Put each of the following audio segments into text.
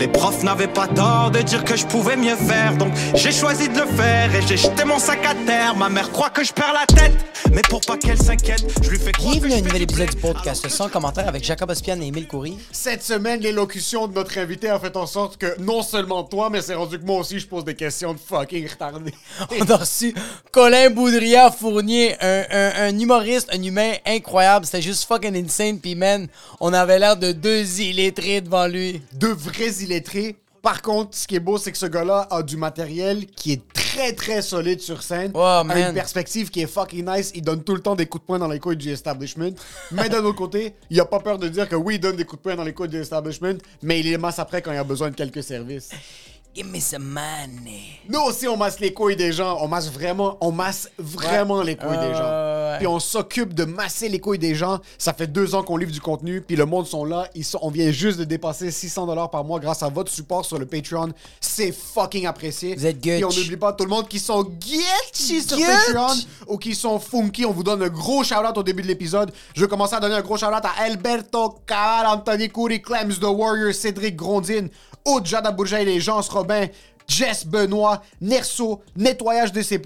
Les profs n'avaient pas tort de dire que je pouvais mieux faire, donc j'ai choisi de le faire et j'ai jeté mon sac à terre. Ma mère croit que je perds la tête, mais pour pas qu'elle s'inquiète, je lui fais croire Bienvenue à un nouvel du épisode du podcast sans commentaire avec Jacob Ospian et Émile Coury. Cette semaine, l'élocution de notre invité a fait en sorte que non seulement toi, mais c'est rendu que moi aussi, je pose des questions de fucking retardé. On a reçu Colin Boudria Fournier, un, un- un humoriste, un humain incroyable. C'était juste fucking insane. Puis man, on avait l'air de deux illettrés devant lui. Deux vrais Par contre, ce qui est beau, c'est que ce gars-là a du matériel qui est très très solide sur scène. Oh, a une perspective qui est fucking nice. Il donne tout le temps des coups de poing dans les couilles du establishment. mais d'un autre côté, il a pas peur de dire que oui, il donne des coups de poing dans les couilles du establishment, mais il les masse après quand il a besoin de quelques services. Give me some money. Nous aussi, on masse les couilles des gens. On masse vraiment, on masse vraiment les couilles des gens. ouais. Puis on s'occupe de masser les couilles des gens. Ça fait deux ans qu'on livre du contenu. Puis le monde sont là. Ils sont, on vient juste de dépasser 600 dollars par mois grâce à votre support sur le Patreon. C'est fucking apprécié. Vous êtes Puis on n'oublie pas tout le monde qui sont guetchy sur Gutch. Patreon ou qui sont funky. On vous donne un gros shout-out au début de l'épisode. Je vais commencer à donner un gros shout-out à Alberto Cal, Anthony Coury, Clems The Warrior, Cédric Grondine, Aude Jada et les Jean Robin, Jess Benoît, Nerso, Nettoyage DC+,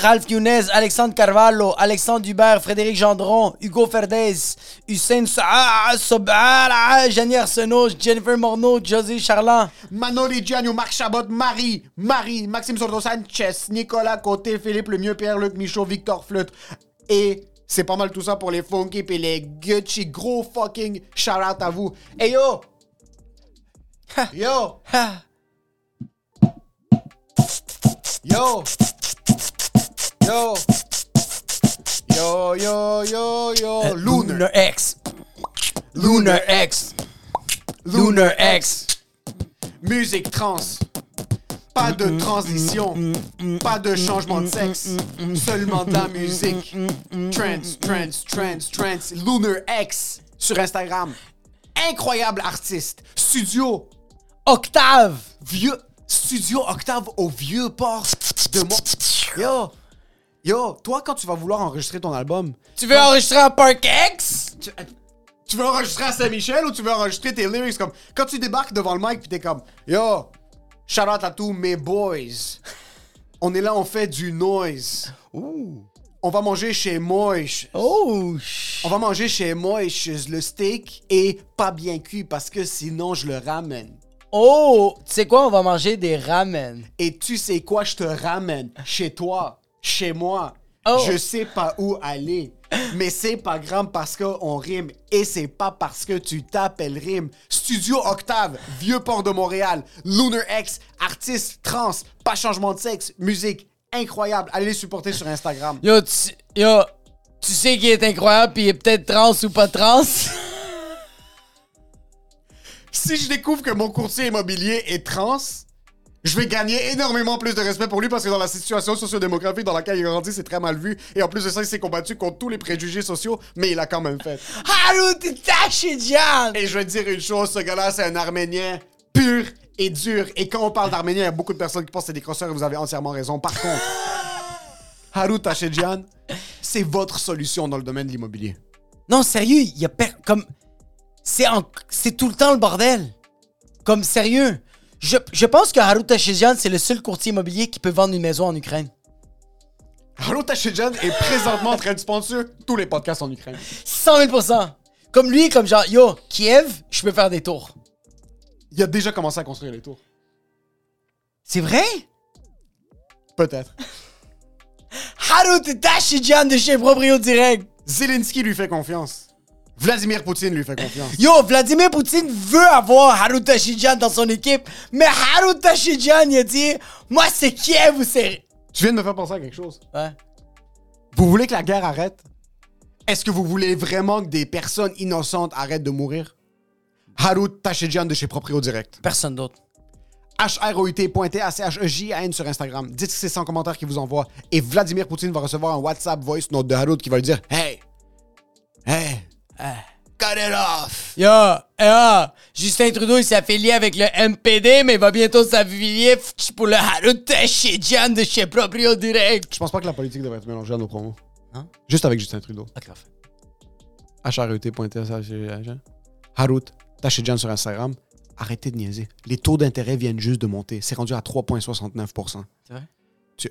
Ralph Younes, Alexandre Carvalho, Alexandre Dubert, Frédéric Gendron, Hugo Ferdez, Hussein Sobala, Jenny Arsenault, Jennifer Morneau, José Charland. Manoli Gianni, Marc Chabot, Marie, Marie, Maxime Sordo Sanchez, Nicolas Côté, Philippe Lemieux, Pierre-Luc Michaud, Victor Flute. Et c'est pas mal tout ça pour les funky et les Gucci. Gros fucking shout-out à vous. Hey yo! Yo! Ha. Yo! Yo! Yo, yo, yo, yo! Lunar! Lunar X. Lunar X. Lunar X. Musique trans. Pas de transition. Pas de changement de sexe. Seulement de la musique. Trance, trance, trance, trance. Lunar X sur Instagram. Incroyable artiste. Studio. Octave. Vieux. Studio Octave au vieux port de mon. Yo. Yo, toi, quand tu vas vouloir enregistrer ton album, Tu veux enregistrer à Park X? tu, tu veux enregistrer à Saint-Michel ou tu veux enregistrer tes lyrics comme. Quand tu débarques devant le mic pis t'es comme Yo, shout out à tous mes boys. On est là, on fait du noise. On va manger chez Moish. Oh, On va manger chez Moish. Le steak est pas bien cuit parce que sinon je le ramène. oh, tu sais quoi, on va manger des ramen. Et tu sais quoi, je te ramène chez toi, chez moi. Oh. Je sais pas où aller. Mais c'est pas grave parce qu'on rime. Et c'est pas parce que tu t'appelles rime. Studio Octave, Vieux-Port de Montréal. Lunar X, artiste trans, pas changement de sexe, musique incroyable. Allez les supporter sur Instagram. Yo, tu, yo, tu sais qu'il est incroyable pis il est peut-être trans ou pas trans? Si je découvre que mon courtier immobilier est trans, je vais gagner énormément plus de respect pour lui parce que dans la situation sociodémographique dans laquelle il grandit, c'est très mal vu. Et en plus de ça, il s'est combattu contre tous les préjugés sociaux, mais il l'a quand même fait. Et je vais te dire une chose, ce gars-là, c'est un Arménien pur et dur. Et quand on parle d'Arménien, il y a beaucoup de personnes qui pensent que c'est des crosseurs et vous avez entièrement raison. Par contre, Harut Tachedjian, c'est votre solution dans le domaine de l'immobilier. Non, sérieux, il y a per- comme c'est en- c'est tout le temps le bordel. Comme sérieux. Je, je pense que Harut Tashijan, c'est le seul courtier immobilier qui peut vendre une maison en Ukraine. Harut Tachedjian est présentement en train de sponsor tous les podcasts en Ukraine. 100 000% Comme lui, comme genre, yo, Kiev, je peux faire des tours. Il a déjà commencé à construire les tours. C'est vrai? Peut-être. Harut Tashijan de chez Proprio Direct. Zelensky lui fait confiance. Vladimir Poutine lui fait confiance. Yo, Vladimir Poutine veut avoir Harut Tashijan dans son équipe, mais Harut Tashijan, il a dit, moi c'est Kiev ou c'est... Tu viens de me faire penser à quelque chose. Ouais. Vous voulez que la guerre arrête? Est-ce que vous voulez vraiment que des personnes innocentes arrêtent de mourir? Harut Tachedjian de chez Proprio Direct. Personne d'autre. H-R-O-U-T.T-A-C-H-E-J-A-N sur Instagram. Dites que c'est 100 commentaires qui vous envoie. Et Vladimir Poutine va recevoir un WhatsApp voice note de Harut qui va lui dire Hey! Yo, yo, Justin Trudeau, il s'est affilié avec le MPD, mais il va bientôt s'affilier pour le Harut chez Jan de chez Proprio Direct. Je pense pas que la politique devrait être mélangée à nos promos. Non? Juste avec Justin Trudeau. Ok, parfait. HRET.th. Harut, Tachidjan sur Instagram. Arrêtez de niaiser. Les taux d'intérêt viennent juste de monter. C'est rendu à 3,69% C'est vrai?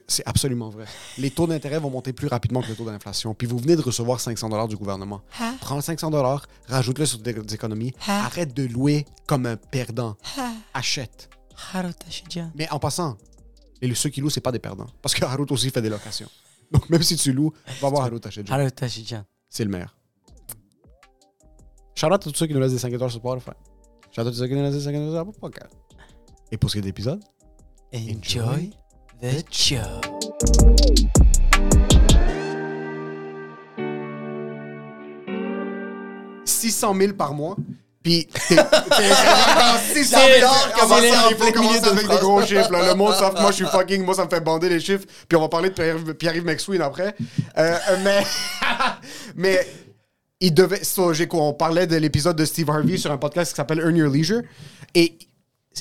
C'est absolument vrai. Les taux d'intérêt vont monter plus rapidement que le taux d'inflation. Puis vous venez de recevoir 500 dollars du gouvernement. Prends le 500 dollars, rajoute-le sur tes tes économies. Arrête de louer comme un perdant. Achète. Harut chez Jan. Mais en passant, et ceux qui louent, c'est pas des perdants. Parce que Harut aussi fait des locations. Donc même si tu loues, va voir Harut Tachidjan. Harut chez Jan. C'est le meilleur. Shout out à tous ceux qui nous laissent des 5 étoiles sur Spotify. Shout out à tous ceux qui nous laissent des 5 étoiles sur Podcast. Et pour ce qui est de l'épisode, Enjoy the show. 600 000 par mois. Puis, t'es- dans 600 000 C'est- Comment ça, il faut commencer de avec des gros chiffres. là. Le monde, ça, moi, je suis fucking, moi, ça me fait bander les chiffres. Puis on va parler de Pierre- Pierre-Yves McSween après. Euh, euh, mais, mais il devait, so, j'ai quoi, on parlait de l'épisode de Steve Harvey sur un podcast qui s'appelle Earn Your Leisure. Et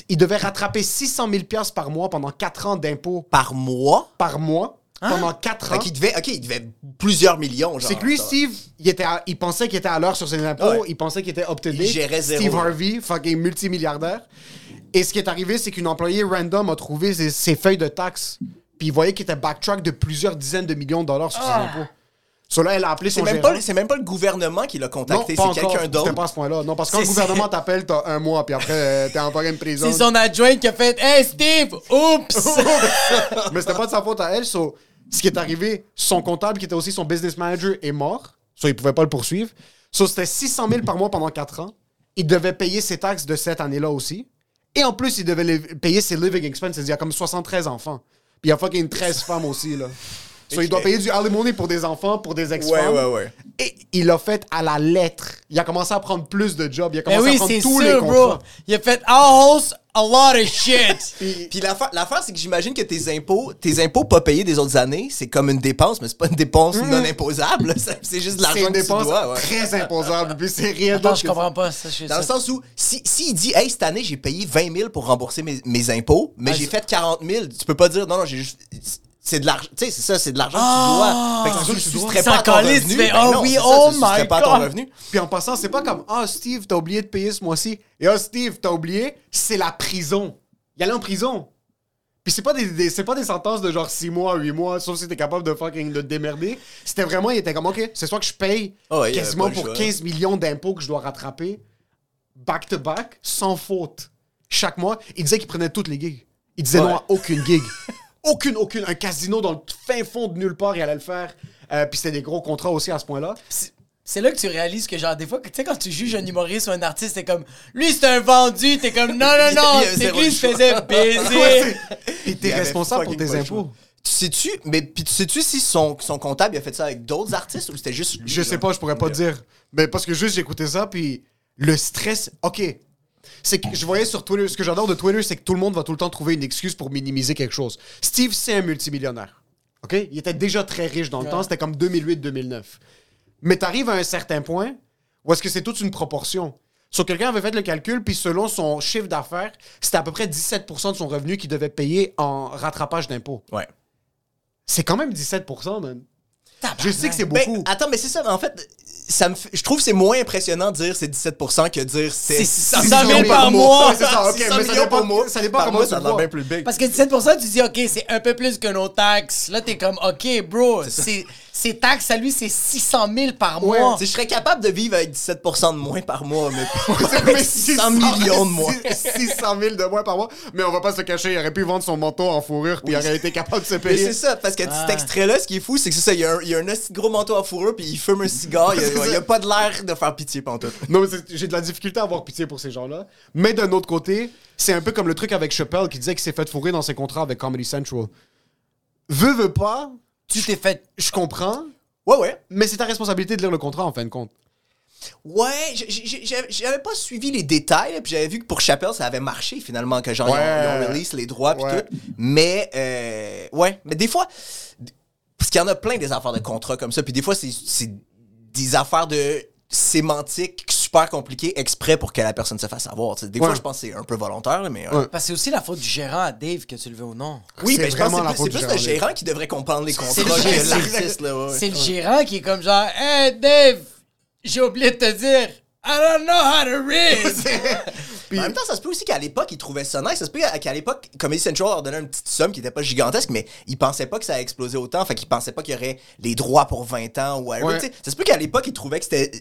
il devait rattraper 600 000 piastres par mois pendant 4 ans d'impôts Par mois? par mois. Pendant 4 ans. Fait devait, OK, il devait plusieurs millions. C'est que lui, ça. Steve, il, était à- il pensait qu'il était à l'heure sur ses impôts, Ouais. il pensait qu'il était to Il gérait zéro. Steve Harvey, fucking multimilliardaire. Et ce qui est arrivé, c'est qu'une employée random a trouvé ses, ses feuilles de taxes, puis il voyait qu'il était backtrack de plusieurs dizaines de millions de dollars sur ses impôts. So là, elle a appelé C'est son même, gérant. pas, c'est même pas le gouvernement qui l'a contacté, pas c'est quelqu'un C'était d'autre. pas à ce point-là. Non, parce que quand le gouvernement t'appelle, t'as un mois, puis après, euh, t'es en de prison. C'est son adjoint qui a fait Hey Steve, oups! Mais c'était pas de sa faute à elle. So, ce qui est arrivé, son comptable, qui était aussi son business manager, est mort. So, il pouvait pas le poursuivre. So, c'était 600 000 par mois pendant 4 ans. Il devait payer ses taxes de cette année-là aussi. Et en plus, il devait payer ses living expenses. Il y a comme 73 enfants. Puis il y a fucking 13 femmes aussi, là. So, il doit payer du alimony pour des enfants, pour des Ouais, ex-femmes. ouais, ouais. Et il l'a fait à la lettre. Il a commencé à prendre plus de jobs. Il a Ben commencé à oui, prendre c'est tous les sûr, bro. contrats. Il a fait house a lot of shit. Puis- Puis l'affaire, c'est que j'imagine que tes impôts, tes impôts pas payés des autres années, c'est comme une dépense, mais c'est pas une dépense non imposable. C'est- juste de c'est l'argent une que tu dépense dois. ouais. très imposable. Puis c'est rien Attends, d'autre je comprends pas ça. Je Dans le sens où, si, si il dit, hey, cette année, j'ai payé 20 000 pour rembourser mes, mes impôts, mais Ah, j'ai fait 40 000, tu peux pas dire, non, non, j'ai juste. C'est de l'argent, tu sais, c'est ça, c'est de l'argent Ah! que tu dois. Fait que tu le tu dois. pas ton revenu. tu fais, oh non, oui, ça, oh my pas à ton God. revenu. Puis en passant, c'est pas comme Ah, Steve, t'as oublié de payer ce mois-ci. Et ah, Steve, t'as oublié, c'est la prison. Il allait en prison. Puis c'est pas des, des- c'est pas des sentences de genre 6 mois, 8 mois, sauf si t'es capable de fucking de te démerder. C'était vraiment, il était comme OK, c'est soit que je paye Ah ouais, avait quasiment pas pour choix. 15 millions d'impôts que je dois rattraper, back to back, sans faute, chaque mois. Il disait qu'il prenait toutes les gigs. Il disait Ouais. non à aucune gig. aucune, aucune. Un casino dans le fin fond de nulle part, il allait le faire. Euh, puis c'était des gros contrats aussi à ce point-là. C'est là que tu réalises que, genre, des fois, tu sais, quand tu juges un humoriste ou un artiste, t'es comme, lui, c'est un vendu, t'es comme, non, non, non, c'est lui, il se faisait baiser. Ouais, c'est- Puis t'es responsable pour tes impôts. choix. Tu sais-tu, mais puis tu sais-tu si son, son comptable il a fait ça avec d'autres artistes ou c'était juste lui? Je sais genre? pas, je pourrais pas te dire. Mais parce que juste j'écoutais ça, puis le stress. Ok. C'est que je voyais sur Twitter, ce que j'adore de Twitter, c'est que tout le monde va tout le temps trouver une excuse pour minimiser quelque chose. Steve, c'est un multimillionnaire. Ok? Il était déjà très riche dans le temps, c'était comme 2008-2009. Mais t'arrives à un certain point où est-ce que c'est toute une proportion. Sur quelqu'un avait fait le calcul, puis selon son chiffre d'affaires, c'était à peu près 17% de son revenu qu'il devait payer en rattrapage d'impôts. Ouais. C'est quand même 17%, man. Je sais que c'est Ben, beaucoup. attends, mais c'est ça, mais en fait, ça me fait- je trouve que c'est moins impressionnant de dire c'est 17% que dire c'est C'est 600 600 000 millions par mois. C'est ça, ok, 600 mais ça dépend- par mois. ça dépend comment ça bien plus big. Parce que 17%, tu dis, OK, c'est un peu plus que nos taxes. Là, t'es comme, OK, bro, c'est, ses taxes à lui, c'est 600 000 par mois. Je serais capable de vivre avec 17% de moins par mois, mais Mais avec 600 millions de moins. 600 000 de moins par mois. Mais on va pas se cacher, il aurait pu vendre son manteau en fourrure puis il aurait été capable de se Mais payer. c'est ça, parce que Ah. cet extrait-là, ce qui est fou, c'est que c'est ça, il y a un, il y a un esti de gros manteau à fourrure, puis il fume un cigare, il y a, C'est il y a pas de l'air de faire pitié pantoute. Non, mais j'ai de la difficulté à avoir pitié pour ces gens-là. Mais d'un autre côté, c'est un peu comme le truc avec Chappelle qui disait qu'il s'est fait fourrer dans ses contrats avec Comedy Central. Veux, veux pas, Tu t'es fait. je comprends, Ouais, ouais. mais c'est ta responsabilité de lire le contrat en fin de compte. Ouais, j'avais pas suivi les détails, puis j'avais vu que pour Chappelle, ça avait marché finalement, que genre, ils ont- Ouais. ils, ont, release les droits, puis Ouais. tout. Mais, euh, ouais, mais des fois, parce qu'il y en a plein des affaires de contrats comme ça, puis des fois, c'est des affaires de sémantique super compliqué exprès pour que la personne se fasse savoir. Des Ouais. fois, je pense que c'est un peu volontaire, mais. euh, Ouais. Parce que c'est aussi la faute du gérant à Dave, que tu le veux ou non. Oui, C'est mais je pense vraiment la que c'est faute plus, le gérant. qui devrait comprendre les contrats C'est le que gérant. l'artiste. C'est le gérant qui est comme genre, Hey Dave, j'ai oublié de te dire, I don't know how to read. Puis- En même temps, ça se peut aussi qu'à l'époque, ils trouvaient ça nice. Ça se peut qu'à l'époque, Comedy Central leur donnait une petite somme qui était pas gigantesque, mais ils pensaient pas que ça allait exploser autant. Fait qu'ils pensaient pas qu'il y aurait les droits pour 20 ans ou whatever. Ouais. Ça se peut qu'à l'époque, ils trouvaient que c'était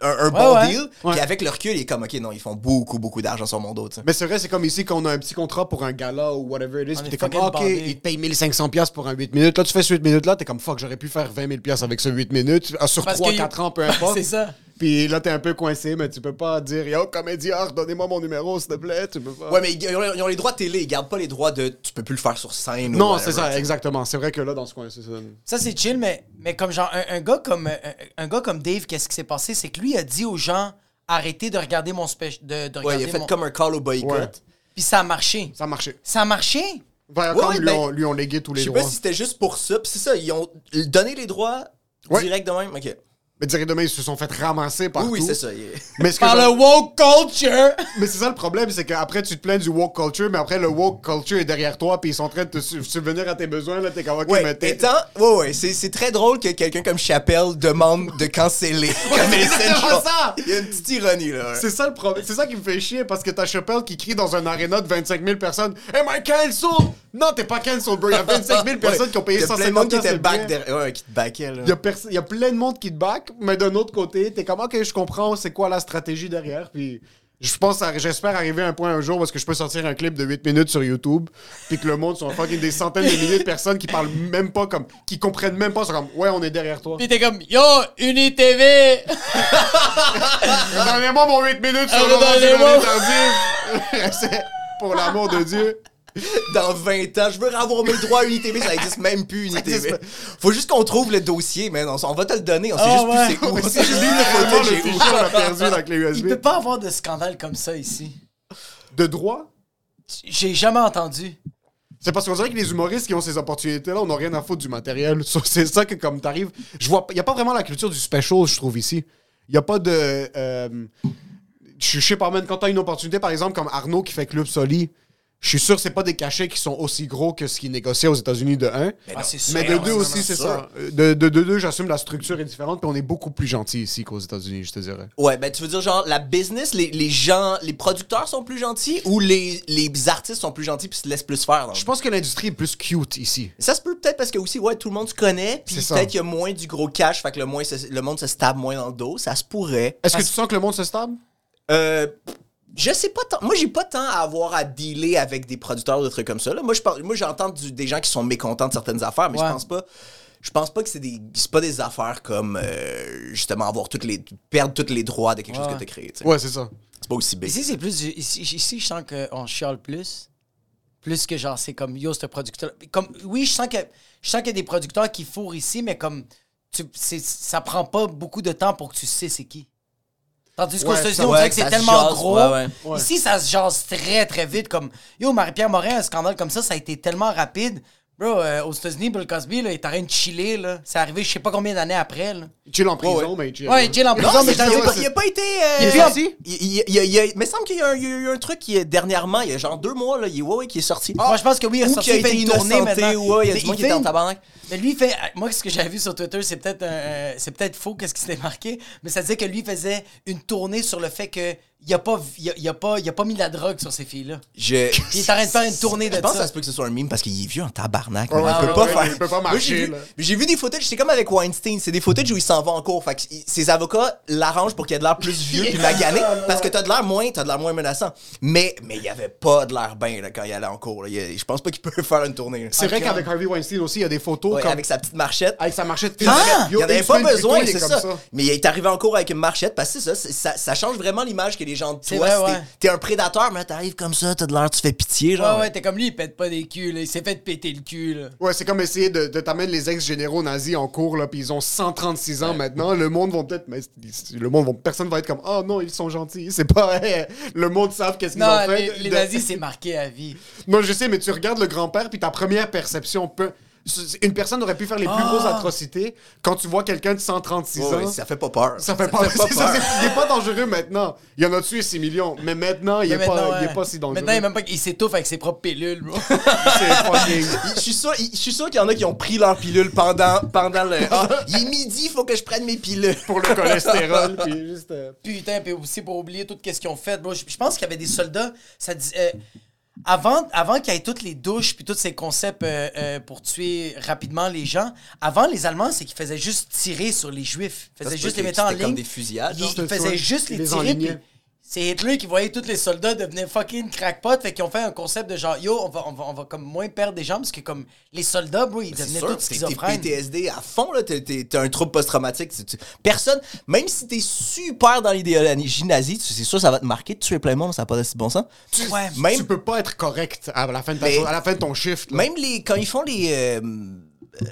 un, un bon ouais. deal. Ouais. Puis avec le recul, il est comme, OK, non, ils font beaucoup, beaucoup d'argent sur mon dos. Mais c'est vrai, c'est comme ici qu'on a un petit contrat pour un gala ou whatever it is. On Puis t'es comme, ok, ils te payent 1500$ piastres pour un 8 minutes. Là, tu fais ce 8 minutes-là, t'es comme, fuck, j'aurais pu faire 20 000$ piastres avec ce 8 minutes. Ah, Sur Parce 3-4 que- ans, peu importe. c'est ça. Puis là, t'es un peu coincé, mais tu peux pas dire, yo, comédien, donnez-moi mon numéro, s'il te plaît. Tu peux pas. Ouais, mais ils, ont, ils ont les droits de télé. Ils gardent pas les droits de. Tu peux plus le faire sur scène. Non, c'est ça, sais. exactement. C'est vrai que là, dans ce coin, c'est ça. Ça, c'est chill, mais, mais comme genre, un, un gars comme, un, un gars comme Dave, qu'est-ce qui s'est passé? C'est que lui a dit aux gens, arrêtez de regarder mon spécial. De, de Ouais, regarder il a fait mon- comme un call au boycott. Ouais. Puis ça a marché. Ça a marché. Ça a marché? Viacom, Ouais, lui, ben, ont, lui ont légué tous Je les sais droits. pas si c'était juste pour ça. Puis c'est ça, ils ont donné les droits Ouais. direct de même. Ok. Mais direct demain, ils se sont fait ramasser partout. oui, c'est ça. il est- Mais ce que Par le woke culture! Mais c'est ça le problème, c'est qu'après tu te plains du woke culture, mais après le woke culture est derrière toi, puis ils sont en train de te su- subvenir à tes besoins, là, t'es comme, ok, Ouais, mais t'es. étant, ouais, ouais, c'est, c'est très drôle que quelqu'un comme Chappelle demande de canceller. Ça! Il y a une petite ironie, là. ouais. C'est ça le problème. C'est ça qui me fait chier parce que t'as Chappelle qui crie dans un aréna de 25 000 personnes Am I cancelled? Non, t'es pas cancelled, bro. Il y a 25 000 personnes Ouais. qui ont payé Il y a 150 plein de monde qui était back derrière. Ouais, qui te backait, là. Il y, a perso- il y a plein de monde qui te back, mais d'un autre côté, t'es comme, ok, je comprends c'est quoi la stratégie derrière, puis je pense, à- j'espère arriver à un point un jour parce que je peux sortir un clip de 8 minutes sur YouTube, puis que le monde sont fucking des centaines de milliers de personnes qui parlent même pas comme, qui comprennent même pas, sont comme, ouais, on est derrière toi. Puis t'es comme, yo, UniTV! Donnez-moi mon 8 minutes sur le donnez-moi. pour l'amour de Dieu. Dans 20 ans, je veux avoir mes droits à UniTV, ça existe même plus, UniTV. Faut juste qu'on trouve le dossier, mais on, on va te le donner, on sait Ah, juste ouais. plus c'est où. Juste le où. on l'a perdu avec les Il USB. peut pas avoir de scandale comme ça ici. De droit? J'ai jamais entendu. C'est parce qu'on dirait que les humoristes qui ont ces opportunités-là, on n'a rien à foutre du matériel. C'est ça que, comme t'arrives. Je vois. Il n'y a pas vraiment la culture du special, je trouve, ici. Il n'y a pas de. euh, je je sais pas, même quand t'as une opportunité, par exemple, comme Arnaud qui fait Club Soli, je suis sûr que c'est pas des cachets qui sont aussi gros que ce qui est négocié aux États-Unis de 1. Ah, c'est sûr. Mais de deux c'est aussi, c'est ça. De, de, de deux, j'assume la structure est différente, puis on est beaucoup plus gentil ici qu'aux États-Unis, je te dirais. Ouais, ben tu veux dire genre la business, les, les gens, les producteurs sont plus gentils ou les, les artistes sont plus gentils puis se laissent plus faire? Je pense que l'industrie est plus cute ici. Ça se peut peut-être parce que aussi, ouais, tout le monde se connaît, puis peut-être qu'il y a moins du gros cash, fait que le, moins se- le monde se stab moins dans le dos. Ça se pourrait. Est-ce que tu sens que le monde se stable? Euh, je sais pas tant. Moi, j'ai pas tant à avoir à dealer avec des producteurs ou des trucs comme ça. Là. Moi, je parle, moi, j'entends du- des gens qui sont mécontents de certaines affaires, mais Ouais. je pense pas. Je pense pas que c'est des, c'est pas des affaires comme euh, justement avoir toutes les perdre tous les droits de quelque chose que t'as créé. tu sais. Ouais, c'est ça. C'est pas aussi big. Ici, c'est plus. du- Ici, ici, je sens qu'on chiale plus. Plus que genre, c'est comme yo, ce producteur. Comme, oui, je sens que je sens qu'il y a des producteurs qui fourrent ici, mais comme tu, c'est- ça prend pas beaucoup de temps pour que tu sais c'est qui. Tandis qu'aux États-Unis, on dirait que c'est tellement gros. Ici, ça se jase très, très vite. Comme yo, Marie-Pierre Morin, un scandale comme ça, ça a été tellement rapide. Bro, euh, aux États-Unis, Bill Cosby, là, il est en train de chiller. là. C'est arrivé je sais pas combien d'années après. Là. Il chill en prison, mais il chill. Ouais, Jill en Non, prison, mais il, a pas, il été. euh, Il est sorti? Il, il- il- il- il- il me semble qu'il y, a il eu un truc qui est dernièrement, il y a genre deux mois, là, il, ouais, ouais, qui est sorti. Moi, je pense que oui, il a Ou sorti, il fait une tournée maintenant. ou ouais, il y a du monde qui était en tabarnak. Mais lui, il fait. Moi, ce que j'avais vu sur Twitter, c'est peut-être euh, c'est peut-être faux, qu'est-ce qui s'était marqué, mais ça disait que lui faisait une tournée sur le fait que il a pas, il a, il a pas, il a pas mis la drogue sur ces filles-là. Je... Puis il est en train de faire une tournée de Je pense que ça. ça se peut que ce soit un meme parce qu'il est vieux en tabarnak. Ouais, mais il ouais, peut pas ouais, faire. il peut pas marcher, j'ai vu- là. Des footage, c'est comme avec Weinstein, c'est des footage où il s'en va en cours. Fait que ses avocats l'arrangent pour qu'il ait de l'air plus vieux puis magané parce que t'as de l'air moins, t'as de l'air moins menaçant. Mais mais il avait pas de l'air bien là, quand il allait en cours. là. Je pense pas qu'il peut faire une tournée. là. C'est vrai qu'avec Harvey Weinstein aussi, il y a des photos Ouais, comme... avec sa petite marchette. avec sa marchette Ah! Il n'y en avait pas besoin, c'est ça. Mais il est arrivé en cours avec une marchette parce que c'est ça, ça, ça change vraiment l'image que les gens de toi. vrai, ouais. T'es un prédateur, mais t'arrives comme ça, t'as de l'air, tu fais pitié, genre. Ouais, ouais, t'es comme lui, il pète pas des culs, là. Il s'est fait péter le cul, là. Ouais, c'est comme essayer de, de t'amener les ex-généraux nazis en cours, là, puis ils ont 136 ans maintenant. Le monde va peut-être... Mais le monde va... Personne va être comme « Oh non, ils sont gentils. » C'est pas... hey, le monde savent qu'est-ce qu'ils ont fait. les, De- nazis, c'est marqué à vie. Non, je sais, mais tu regardes le grand-père, puis ta première perception peut... c'est- une personne aurait pu faire les plus Ah. grosses atrocités. Quand tu vois quelqu'un de 136 Ouais, ouais, ans, ça fait pas peur. ça fait pas, fait pas c'est ça, peur. il est pas dangereux maintenant. Il y en a tué 6 millions, mais maintenant, il est, Mais pas, maintenant, il est pas si dangereux. Maintenant, il, est même pas, il s'étouffe avec ses propres pilules, bro. C'est fucking- Je suis sûr, je suis sûr qu'il y en a qui ont pris leur pilule pendant, pendant le. Ah, il est midi, il faut que je prenne mes pilules. pour le cholestérol, puis juste... euh, Putain, puis aussi pour oublier tout ce qu'ils ont fait, bro. Je, pense qu'il y avait des soldats, ça dis- euh, avant, avant qu'il y ait toutes les douches puis tous ces concepts euh, euh, pour tuer rapidement les gens, avant les Allemands, c'est qu'ils faisaient juste tirer sur les Juifs. Ils faisaient juste les mettre en c'était comme ligne. des fusillades, Ils, genre. ils faisaient juste les Les tirer. C'est Hitler qui voyait tous les soldats devenir fucking crackpot, fait qu'ils ont fait un concept de genre yo, on va, on va, on va comme moins perdre des gens parce que comme les soldats, bro, ils C'est devenaient sûr, tous t'es- t'es schizophrènes. PTSD à fond, là. T'es- T'es t'es un trouble post-traumatique. Tu- tu- Personne, même si t'es super dans l'idéologie nazie, tu- c'est sûr, ça va te marquer de tuer plein de monde, ça n'a pas de si bon sens. Ouais. Même, Tu peux pas être correct à la fin de, ta Mais- journée- à la fin de ton shift. là. même les, quand ils font les. euh, euh,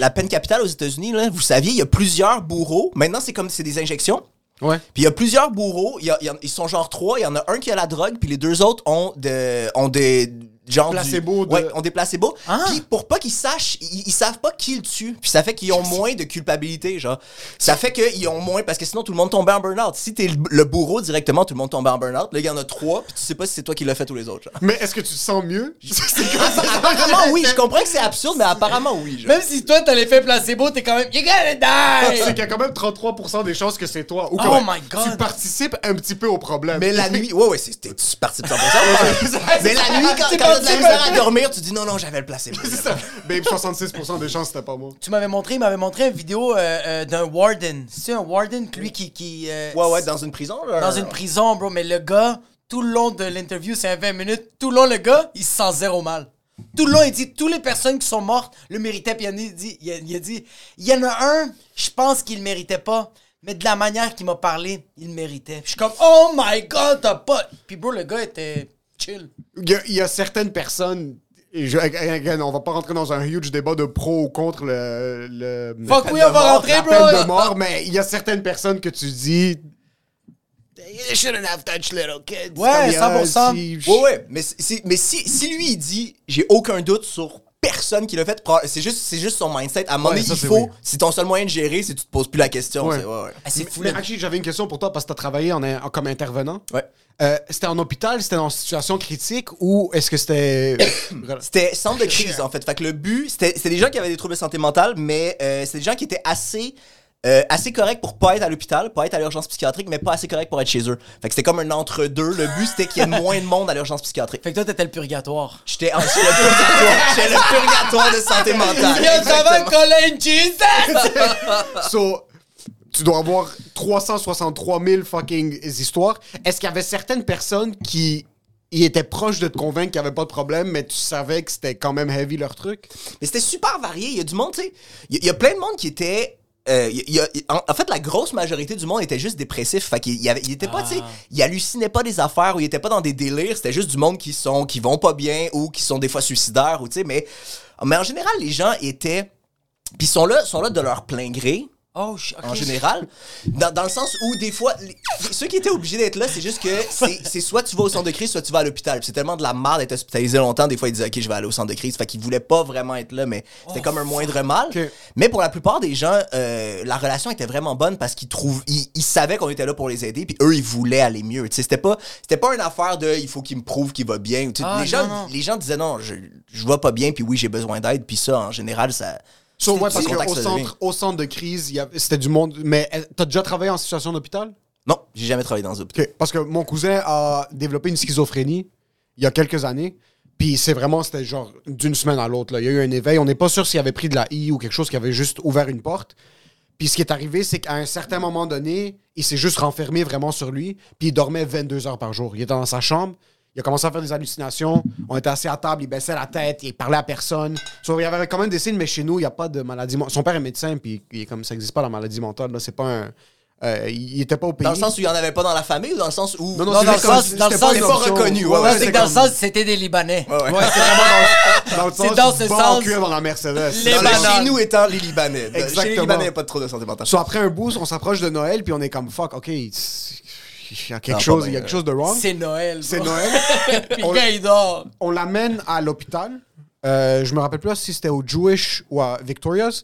la peine capitale aux États-Unis, là, vous saviez, il y a plusieurs bourreaux. Maintenant, c'est comme c'est des injections. Ouais. Puis il y a plusieurs bourreaux. Y a- ils sont genre trois. Il y en a un qui a la drogue, puis les deux autres ont, de, ont des. Genre du- Placebo de- Ouais, ont des placebos. Ah. Puis pour pas qu'ils sachent, ils, ils savent pas qui le tue. Puis ça fait qu'ils ont moins de culpabilité, genre. Ça fait qu'ils ont moins. Parce que sinon, tout le monde tombait en burn-out. Si t'es le, le bourreau directement, tout le monde tombait en burn-out. Là, il y en a trois, puis tu sais pas si c'est toi qui l'as fait ou les autres, genre. Mais est-ce que tu te sens mieux? apparemment, oui. Je comprends que c'est absurde, mais apparemment, oui, genre. Même si toi, t'as l'effet placebo, t'es quand même. You gotta die! c'est qu'il y a quand même 33% des chances que c'est toi. Ou Oh que my God. Tu participes un petit peu au problème. Mais la nuit, ouais, ouais, tu participes 100%. mais la nuit, quand, quand t'as de la misère à dormir, tu dis non, non, j'avais le placebo. C'est ça. Babe, 66% des chances, c'était pas moi. Tu m'avais montré, il m'avait montré une vidéo euh, euh, d'un warden. C'est un warden, lui qui. qui euh, Ouais, ouais, dans une prison, là. Dans une prison, bro. Mais le gars, tout le long de l'interview, c'est un 20 minutes. Tout le long, le gars, il se sent zéro mal. Tout le long, il dit toutes les personnes qui sont mortes le méritaient. Puis il a dit, il a, il a dit, il y en a un, je pense qu'il le méritait pas. Mais de la manière qu'il m'a parlé, il le méritait. Puis je suis comme, oh my god, t'as pas. Puis bro, le gars était chill. Il y a, il y a certaines personnes. je- again, on va pas rentrer dans un huge débat de pro ou contre le. le Fuck oui, on va mort, rentrer, bro. peine de mort, mais il y a certaines personnes que tu dis. You shouldn't have touched little kids. Ouais, Comme, 100%. si- Ouais, ouais, mais, mais si, si lui, il dit, j'ai aucun doute sur personne qui l'a fait, c'est juste, c'est juste son mindset. À un moment donné, il c'est faut, oui. c'est ton seul moyen de gérer, c'est que tu te poses plus la question. Ouais. c'est- ouais, ouais. Ah, Mais- fou. Mais j'avais une question pour toi parce que tu as travaillé en, en- comme intervenant. Ouais. Euh, c'était en hôpital, c'était en situation critique ou est-ce que c'était. C'était centre de crise, en fait. Fait que le but, c'était c'était des gens qui avaient des troubles de santé mentale, mais euh, c'était des gens qui étaient assez. Euh, assez corrects pour pas être à l'hôpital, pas être à l'urgence psychiatrique, mais pas assez corrects pour être chez eux. Fait que c'était comme un entre-deux. Le but, c'était qu'il y ait moins de monde à l'urgence psychiatrique. Fait que toi, t'étais le purgatoire. J'étais en- j'étais le purgatoire. J'étais le purgatoire de santé mentale. Yo, ça va. Colin? Jesus? So, tu dois avoir 363 000 fucking histoires. Est-ce qu'il y avait certaines personnes qui y étaient proches de te convaincre qu'il n'y avait pas de problème, mais tu savais que c'était quand même heavy leur truc? Mais c'était super varié. Il y a du monde, tu sais. Il y, a- il y a plein de monde qui était. Euh, y a- en, en fait, la grosse majorité du monde était juste dépressif. Fait qu'il y avait, il était pas, tu sais, il hallucinait pas des affaires ou il était pas dans des délires. C'était juste du monde qui sont, qui vont pas bien ou qui sont des fois suicidaires ou tu sais. Mais, mais en général, les gens étaient, puis sont là, sont là de leur plein gré. Oh, en général. Dans, dans le sens où, des fois, les- ceux qui étaient obligés d'être là, c'est juste que c'est soit tu vas au centre de crise, soit tu vas à l'hôpital. C'est tellement de la merde d'être hospitalisé longtemps. Des fois, ils disaient, OK, je vais aller au centre de crise. Fait qu'ils voulaient pas vraiment être là, mais c'était comme un moindre mal. Mais pour la plupart des gens, euh, la relation était vraiment bonne parce qu'ils trouvent, ils, ils savaient qu'on était là pour les aider, puis eux, ils voulaient aller mieux. C'était pas, c'était pas une affaire de il faut qu'il me prouve qu'il va bien. Ah, les, gens, non. les gens disaient non, je, je vais pas bien, puis oui, j'ai besoin d'aide, puis ça, en général, ça. So, ouais, parce qu'au centre, au centre de crise, il y a- c'était du monde. Mais euh, t'as déjà travaillé en situation d'hôpital? Non, j'ai jamais travaillé dans un hôpital. Ok, Parce que mon cousin a développé une schizophrénie il y a quelques années. Puis c'est vraiment, c'était genre d'une semaine à l'autre. là. Il y a eu un éveil. On n'est pas sûr s'il avait pris de la I ou quelque chose qui avait juste ouvert une porte. Puis ce qui est arrivé, c'est qu'à un certain moment donné, il s'est juste renfermé vraiment sur lui. Puis il dormait 22 heures par jour. Il était dans sa chambre. Il a commencé à faire des hallucinations. On était assis à table, il baissait la tête, il parlait à personne. So, il y avait quand même des signes, mais chez nous, il n'y a pas de maladie. mon- Son père est médecin, puis il est comme ça n'existe pas la maladie mentale. Là. C'est pas un. euh, il était pas au pays. Dans le sens où il n'y en avait pas dans la famille ou dans le sens où. Non, non, Non, c'est dans le comme- sens- dans le sens- c'est pas reconnu, ouais, Ouais, ouais, ouais, c'est c'est que dans le comme- sens, c'était des Libanais. Ouais, ouais. Ouais, c'est vraiment Dans le C'est sens, dans ce sens. cuir dans la Mercedes. Les Dans le chez nous étant les Libanais. Chez les. Libanais, il n'y a pas trop de santé mentale. So, après un boost, on s'approche de Noël, puis on est comme fuck, ok, il y a quelque chose, il y a quelque chose de wrong. C'est Noël. C'est. Noël. Puis On- il dort. on l'amène à l'hôpital. euh, je me rappelle plus si c'était au Jewish ou à Victoria's.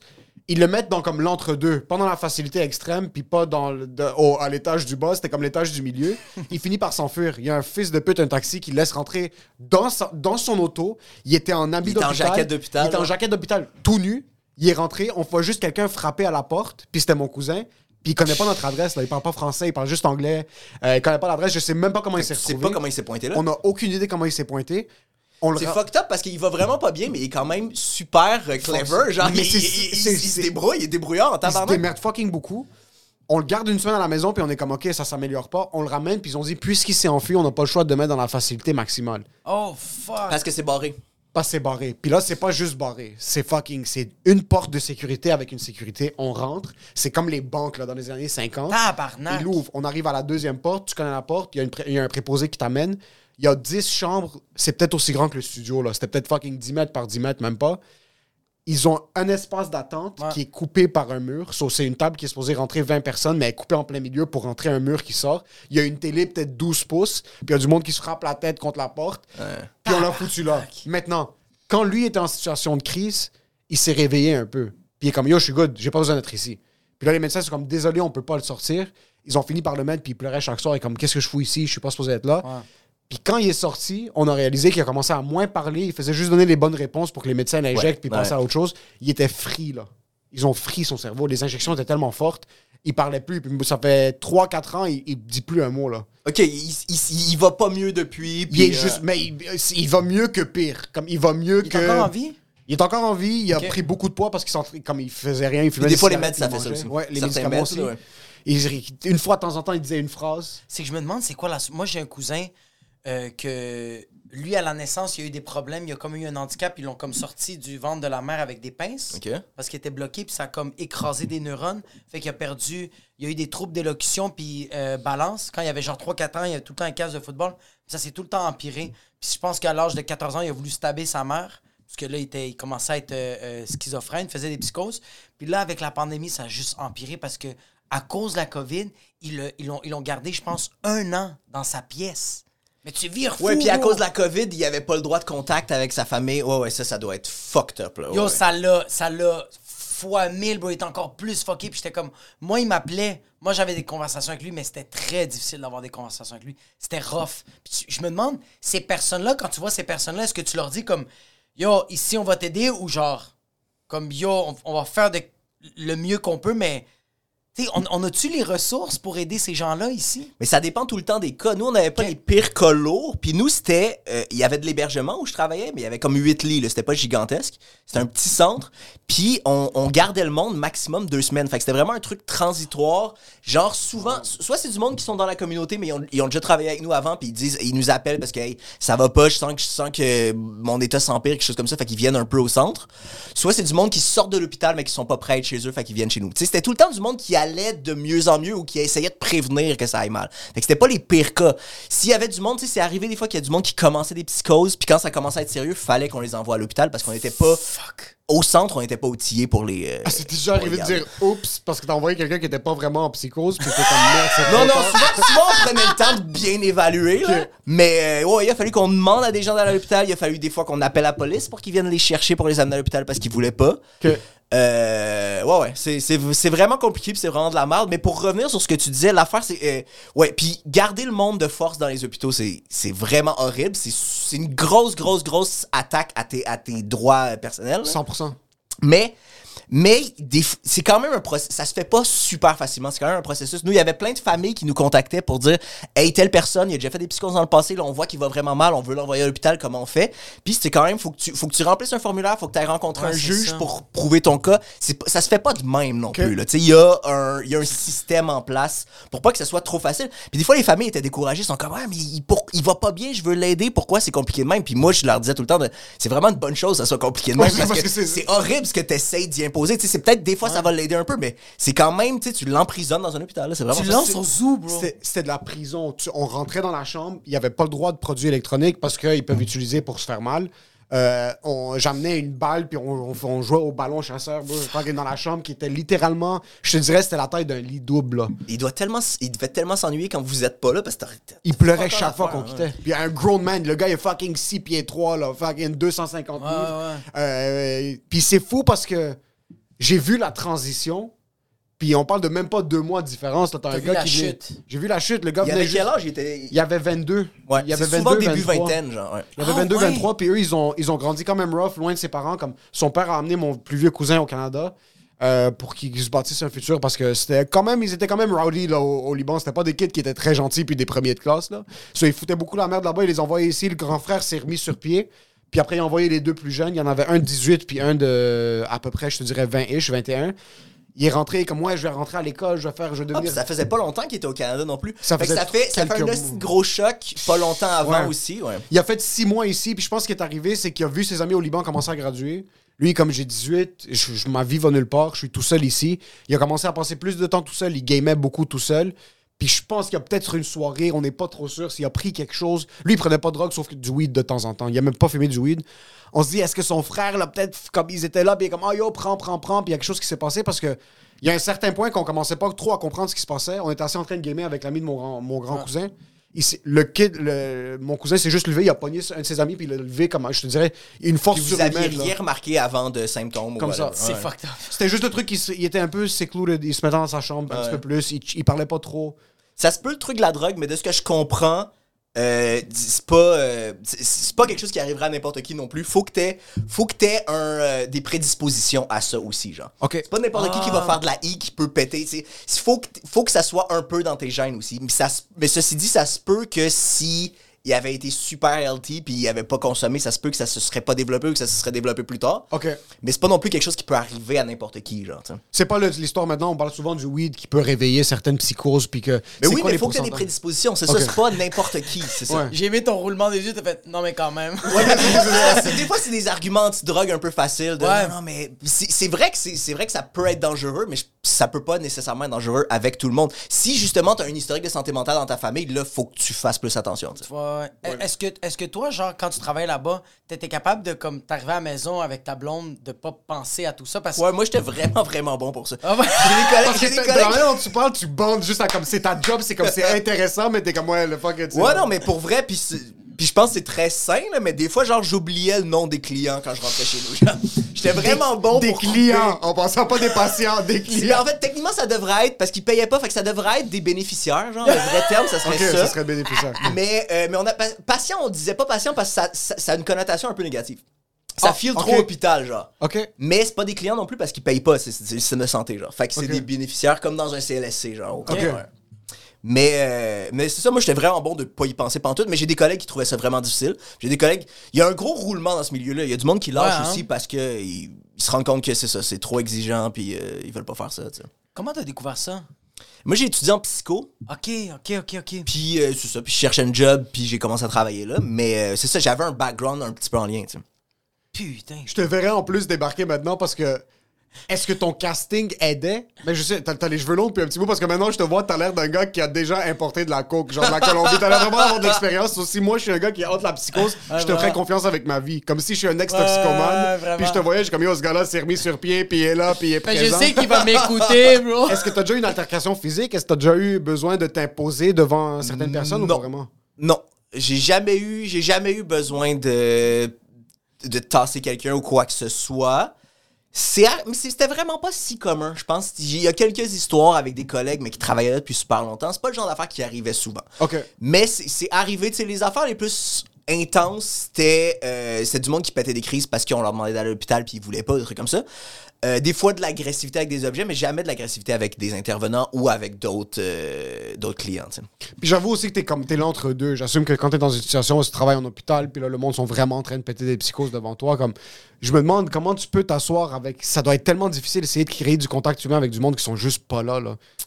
Ils le mettent dans comme l'entre-deux, pas dans la facilité extrême, puis pas dans le- de- au- à l'étage du bas, c'était comme l'étage du milieu. Il finit par s'enfuir. Il y a un fils de pute, un taxi, qui le laisse rentrer dans, sa- dans son auto. Il était en habit Il était en d'hôpital. jaquette d'hôpital, Il était en jaquette d'hôpital, tout nu. Il est rentré, on voit juste quelqu'un frapper à la porte, puis c'était mon cousin. Puis il connaît pas notre adresse, là. il parle pas français, il parle juste anglais. Euh, il connaît pas l'adresse, je sais même pas comment il s'est retrouvé. pas comment il s'est pointé là? On a aucune idée comment il s'est pointé. On le C'est ra- fucked up parce qu'il va vraiment pas bien, mais il est quand même super euh, clever. Genre, Mais il, il- il- c'est- il se débrouille, il est débrouillard en Il se démerde fucking beaucoup. On le garde une semaine à la maison, puis on est comme, OK, ça s'améliore pas. On le ramène, puis ils ont dit, puisqu'il s'est enfui, on n'a pas le choix de le mettre dans la facilité maximale. Oh, fuck. Parce que c'est barré. Pas c'est barré. Puis là, c'est pas juste barré. C'est fucking. C'est une porte de sécurité avec une sécurité. On rentre. C'est comme les banques, là, dans les années 50. Tabarnak. Il ouvre. On arrive à la deuxième porte. Tu connais la porte. Il y a, une pré- il y a un préposé qui t'amène. Il y a 10 chambres. C'est peut-être aussi grand que le studio, là. C'était peut-être fucking 10 mètres par 10 mètres, même pas. Ils ont un espace d'attente Ouais. qui est coupé par un mur. So, c'est une table qui est supposée rentrer 20 personnes, mais elle est coupée en plein milieu pour rentrer un mur qui sort. Il y a une télé peut-être 12 pouces, puis il y a du monde qui se frappe la tête contre la porte. Puis on l'a foutu là. Maintenant, quand lui était en situation de crise, il s'est réveillé un peu. Puis il est comme Yo, je suis good, j'ai pas besoin d'être ici. Puis là, les médecins sont comme Désolé, on peut pas le sortir. Ils ont fini par le mettre, puis il pleurait chaque soir. Et comme Qu'est-ce que je fous ici? Je suis pas supposé être là. Ouais. Puis quand il est sorti, on a réalisé qu'il a commencé à moins parler. Il faisait juste donner les bonnes réponses pour que les médecins l'injectent Ouais, puis ouais. à autre chose. Il était free, là. Ils ont frit son cerveau. Les injections étaient tellement fortes. Il parlait plus. Puis ça fait 3-4 ans, il, il dit plus un mot, là. Ok, il, il- il va pas mieux depuis. Il est euh, juste. Mais il, il va mieux que pire. Comme il va mieux Il que. est encore en vie? Il est encore en vie, il a pris beaucoup de poids parce qu'il comme il faisait rien, il fumait des des fois, les meds, ça il fait ça aussi. Ouais, les Certains médicaments meds, aussi. ouais. Il- une fois de temps en temps, il disait une phrase. C'est que je me demande, c'est quoi la. Moi, j'ai un cousin euh, que lui, à la naissance, il a eu des problèmes. Il a comme eu un handicap. Ils l'ont comme sorti du ventre de la mère avec des pinces. Ok. Parce qu'il était bloqué, puis ça a comme écrasé des neurones. Fait qu'il a perdu. Il a eu des troubles d'élocution, puis euh, balance. Quand il avait genre 3-4 ans, il avait tout le temps un casque de football. Puis ça s'est tout le temps empiré. Puis je pense qu'à l'âge de 14 ans, il a voulu stabber sa mère. Parce que là, il, était, il commençait à être euh, euh, schizophrène, faisait des psychoses. Puis là, avec la pandémie, ça a juste empiré parce que à cause de la COVID, ils l'ont ils l'ont gardé, je pense, un an dans sa pièce. Mais tu vires fou, Ouais, puis à cause de la COVID, il avait pas le droit de contact avec sa famille. Ouais, ouais, ça, ça doit être fucked up, là. Yo, ouais. ça l'a, ça l'a fois mille, bro. Il était encore plus fucké. Puis j'étais comme, moi, il m'appelait. Moi, j'avais des conversations avec lui, mais c'était très difficile d'avoir des conversations avec lui. C'était rough. Puis je me demande, ces personnes-là, quand tu vois ces personnes-là, est-ce que tu leur dis comme, yo, ici, on va t'aider ou genre, comme, yo, on, on va faire de- le mieux qu'on peut, mais, on, on a-tu les ressources pour aider ces gens-là ici? Mais ça dépend tout le temps des cas. Nous, on n'avait pas les pires cas lourds. Puis nous, c'était. euh, Il y avait de l'hébergement où je travaillais, mais il y avait comme 8 lits. C'était pas gigantesque. C'était un petit centre. Puis on, on gardait le monde maximum deux semaines. Fait que c'était vraiment un truc transitoire. Genre, souvent, soit c'est du monde qui sont dans la communauté, mais ils ont, ils ont déjà travaillé avec nous avant. Puis ils disent, ils nous appellent parce que hey, ça va pas, je sens que, je sens que mon état s'empire, quelque chose comme ça. Fait qu'ils viennent un peu au centre. Soit c'est du monde qui sort de l'hôpital, mais qui sont pas prêts à être chez eux. Fait qu'ils viennent chez nous. C'était tout le temps du monde qui allait de mieux en mieux ou qui essayait de prévenir que ça aille mal. Fait que c'était pas les pires cas. S'il y avait du monde, tu sais, c'est arrivé des fois qu'il y a du monde qui commençait des psychoses, puis quand ça commençait à être sérieux, fallait qu'on les envoie à l'hôpital parce qu'on était pas Fuck. au centre, on était pas outillés pour les. euh, Ah, c'est déjà arrivé de dire oups parce que t'as envoyé quelqu'un qui était pas vraiment en psychose, puis t'es comme merde, Non, non, souvent, souvent, on prenait le temps de bien évaluer, là. Mais, euh, ouais, il a fallu qu'on demande à des gens d'aller à l'hôpital. Il a fallu des fois qu'on appelle la police pour qu'ils viennent les chercher pour les amener à l'hôpital parce qu'ils voulaient pas. Que- Euh, ouais, ouais, c'est, vraiment compliqué, c'est vraiment de la merde. Mais pour revenir sur ce que tu disais, l'affaire, c'est. euh, ouais, puis garder le monde de force dans les hôpitaux, c'est, c'est vraiment horrible. C'est, c'est une grosse, grosse, grosse attaque à tes, à tes droits personnels. là. 100%. Mais, mais c'est quand même un processus. Ça se fait pas super facilement. C'est quand même un processus. Nous, il y avait plein de familles qui nous contactaient pour dire Hey, telle personne, il a déjà fait des psychoses dans le passé, là, on voit qu'il va vraiment mal, on veut l'envoyer à l'hôpital, comment on fait? Puis c'est quand même, faut que tu, faut que tu remplisses un formulaire, faut que tu ailles rencontrer Ouais, un juge ça. pour prouver ton cas. Ça se fait pas de même non plus. Il y, a un- y a un système en place pour pas que ce soit trop facile. Puis des fois, les familles étaient découragées, ils sont comme Ouais, mais il, pour- il va pas bien, je veux l'aider, pourquoi c'est compliqué de même? Puis moi, je leur disais tout le temps C'est vraiment une bonne chose que ça soit compliqué de même parce, parce que, que c'est- horrible ce que tu essaies d'y imposer. Tu sais, c'est peut-être des fois ça va l'aider un peu, mais c'est quand même, tu sais, tu l'emprisonnes dans un hôpital. là. C'est vraiment Tu lances au zoo, bro. C'était de la prison. Tu- on rentrait dans la chambre, il n'y avait pas le droit de produits électroniques parce qu'ils peuvent utiliser pour se faire mal. euh, j'amenais une balle, puis on, on- on jouait au ballon chasseur, bro, fucking dans la chambre, qui était littéralement, je te dirais, c'était la taille d'un lit double, là. Il doit tellement, il devait tellement s'ennuyer quand vous êtes pas là parce que Il pleurait chaque fois qu'on hein. quittait. Puis y a un grown man, le gars il est fucking 6 pieds 3, là, fucking 250 Ouais, ouais. Euh, puis c'est fou parce que j'ai vu la transition, puis on parle de même pas deux mois de différence. T'as un vu gars la qui venait- chute. J'ai vu la chute, le gars Il venait avait juste- quel âge? Il était. Il y avait 22. Ouais, il y avait c'est souvent 22, début 23. vingtaine, genre. ouais. Il y avait Ah, 22, ouais? 23, puis eux, ils ont, ils ont grandi quand même rough, loin de ses parents. Comme son père a amené mon plus vieux cousin au Canada euh, pour qu'il se bâtisse un futur parce que c'était quand même, ils étaient quand même rowdy là, au, au Liban. C'était pas des kids qui étaient très gentils puis des premiers de classe. Là. So, ils foutaient beaucoup la merde là-bas. Ils les envoyaient ici. Le grand frère s'est remis sur pied. Puis après, ils ont envoyé les deux plus jeunes. Il y en avait un de 18 puis un de à peu près, je te dirais, 20-ish, 21. Il est rentré comme moi, je vais rentrer à l'école, je vais faire, je vais Ah, devenir. ça faisait pas longtemps qu'il était au Canada non plus. Ça Fait faisait ça fait, ça fait un mois. gros choc pas longtemps avant Ouais. aussi. Ouais. Il a fait six mois ici, puis je pense ce qui est arrivé, c'est qu'il a vu ses amis au Liban commencer à graduer. Lui, comme j'ai 18, je- je- ma vie va nulle part, je suis tout seul ici. Il a commencé à passer plus de temps tout seul, il gamait beaucoup tout seul. Puis je pense qu'il y a peut-être une soirée, on n'est pas trop sûr s'il a pris quelque chose. Lui, il prenait pas de drogue, sauf que du weed de temps en temps. Il a même pas fumé du weed. On se dit, est-ce que son frère, là, peut-être, comme ils étaient là, puis il est comme, ah yo, prends, prends, prends, puis il y a quelque chose qui s'est passé parce que. Il y a un certain point qu'on commençait pas trop à comprendre ce qui se passait. On était assis en train de gamer avec l'ami de mon grand, mon grand cousin. Il le kid, le- mon cousin s'est juste levé, il a pogné un de ses amis, puis il l'a levé comme, je te dirais, une force Puis vous aviez surhumaine. là. rien remarqué avant de symptômes. ou Comme ça. whatever. C'est Ouais. fucked up. C'était juste le truc, il, était un peu secluded, il se mettait dans sa chambre un petit peu plus, il, il parlait pas trop. Ça se peut le truc de la drogue, mais de ce que je comprends, euh, c'est pas, euh, c'est- pas quelque chose qui arrivera à n'importe qui non plus. Faut que t'aies, faut que t'aies un, euh, des prédispositions à ça aussi, genre. Ok. C'est pas n'importe qui qui va faire de la I qui peut péter. Il faut que, faut que ça soit un peu dans tes gènes aussi. Mais, ça, mais ceci dit, ça se peut que si il avait été super healthy puis il avait pas consommé, ça se peut que ça se serait pas développé ou que ça se serait développé plus tard. Ok. Mais c'est pas non plus quelque chose qui peut arriver à n'importe qui, genre. t'sais. C'est pas le- l'histoire maintenant, on parle souvent du weed qui peut réveiller certaines psychoses, puis que. Mais c'est oui, quoi mais les faut que t'aies des prédispositions. C'est ça, c'est pas n'importe qui. C'est ça. Ouais. J'ai aimé ton roulement des yeux, t'as fait non, mais quand même. Ouais, mais des fois, c'est des arguments anti-drogue un peu faciles. De, Ouais. non, non, mais c'est c'est vrai, que c'est c'est vrai que ça peut être dangereux, mais je- ça peut pas nécessairement être dangereux avec tout le monde. Si justement, t'as un historique de santé mentale dans ta famille, là, faut que tu fasses plus attention. tu sais. Ouais. Est-ce que, est que toi, genre, quand tu travaillais là-bas, t'étais capable de, comme, t'arriver à la maison avec ta blonde, de pas penser à tout ça? Parce que. Ouais, moi, j'étais vraiment, vraiment bon pour ça. Ah ouais. J'ai des collègues. Parce que j'ai des t'as- de collègues la manière dont tu parles, tu bandes juste à comme c'est ta job, c'est comme c'est intéressant, mais t'es comme ouais, le fuck. tu sais. Ouais, non, mais pour vrai, puis c'est- puis je pense que c'est très sain, là, mais des fois, genre, j'oubliais le nom des clients quand je rentrais chez nous. genre. J'étais vraiment bon Des pour clients, en passant pas des patients, des Mais clients. en fait, techniquement, ça devrait être, parce qu'ils payaient pas, fait que ça devrait être des bénéficiaires, genre, le vrai terme, ça serait Ok, ça. ça serait bénéficiaire. Mais, euh, mais on a, pa- patient, on disait pas patient parce que ça, ça, ça a une connotation un peu négative. Ça Ah, file trop hôpital, genre. Ok. Mais c'est pas des clients non plus parce qu'ils payent pas, c'est le système de santé, genre. Fait que c'est des bénéficiaires comme dans un CLSC, genre. Ok. Mais, euh, mais c'est ça, moi j'étais vraiment bon de pas y penser pantoute, mais j'ai des collègues qui trouvaient ça vraiment difficile. J'ai des collègues. Il y a un gros roulement dans ce milieu-là. Il y a du monde qui lâche Ouais, hein. aussi parce que ils, ils se rendent compte que c'est ça, c'est trop exigeant, puis euh, ils veulent pas faire ça, tu sais. Comment t'as découvert ça? Moi j'ai étudié en psycho, Ok, ok, ok, ok. puis euh, c'est ça, puis je cherchais un job, puis j'ai commencé à travailler là. Mais euh, c'est ça, j'avais un background un petit peu en lien, tu sais. Putain. Je te verrais en plus débarquer maintenant parce que. Est-ce que ton casting aidait? Mais je sais, t'as t'as les cheveux longs puis un petit bout parce que maintenant je te vois, t'as l'air d'un gars qui a déjà importé de la coke, genre de la Colombie. T'as l'air vraiment d'avoir de l'expérience. Aussi, moi, je suis un gars qui a hâte la psychose. Ouais, je te ferais confiance avec ma vie. Comme si je suis un ex-toxicomane. puis je te voyais, je suis comme, yo, ce gars-là s'est remis sur pied, puis il est là, puis il est Ben, je présent. sais qu'il va m'écouter, bro. Est-ce que t'as déjà eu une altercation physique? Est-ce que t'as déjà eu besoin de t'imposer devant certaines personnes ou Non. pas vraiment? Non, j'ai jamais eu, j'ai jamais eu besoin de de tasser quelqu'un ou quoi que ce soit. C'était vraiment pas si commun, je pense. Il y a quelques histoires avec des collègues, mais qui travaillaient là depuis super longtemps. C'est pas le genre d'affaires qui arrivait souvent. Ok. Mais c'est c'est arrivé, tu sais, les affaires les plus intenses, c'était euh, c'était du monde qui pétait des crises parce qu'on leur demandait d'aller à l'hôpital puis ils voulaient pas, des trucs comme ça. Euh, des fois de l'agressivité avec des objets, mais jamais de l'agressivité avec des intervenants ou avec d'autres euh, clients. Puis j'avoue aussi que t'es comme t'es l'entre deux. J'assume que quand t'es dans une situation où tu travailles en hôpital, puis là le monde sont vraiment en train de péter des psychoses devant toi, comme je me demande comment tu peux t'asseoir avec. Ça doit être tellement difficile d'essayer de créer du contact humain avec du monde qui sont juste pas là.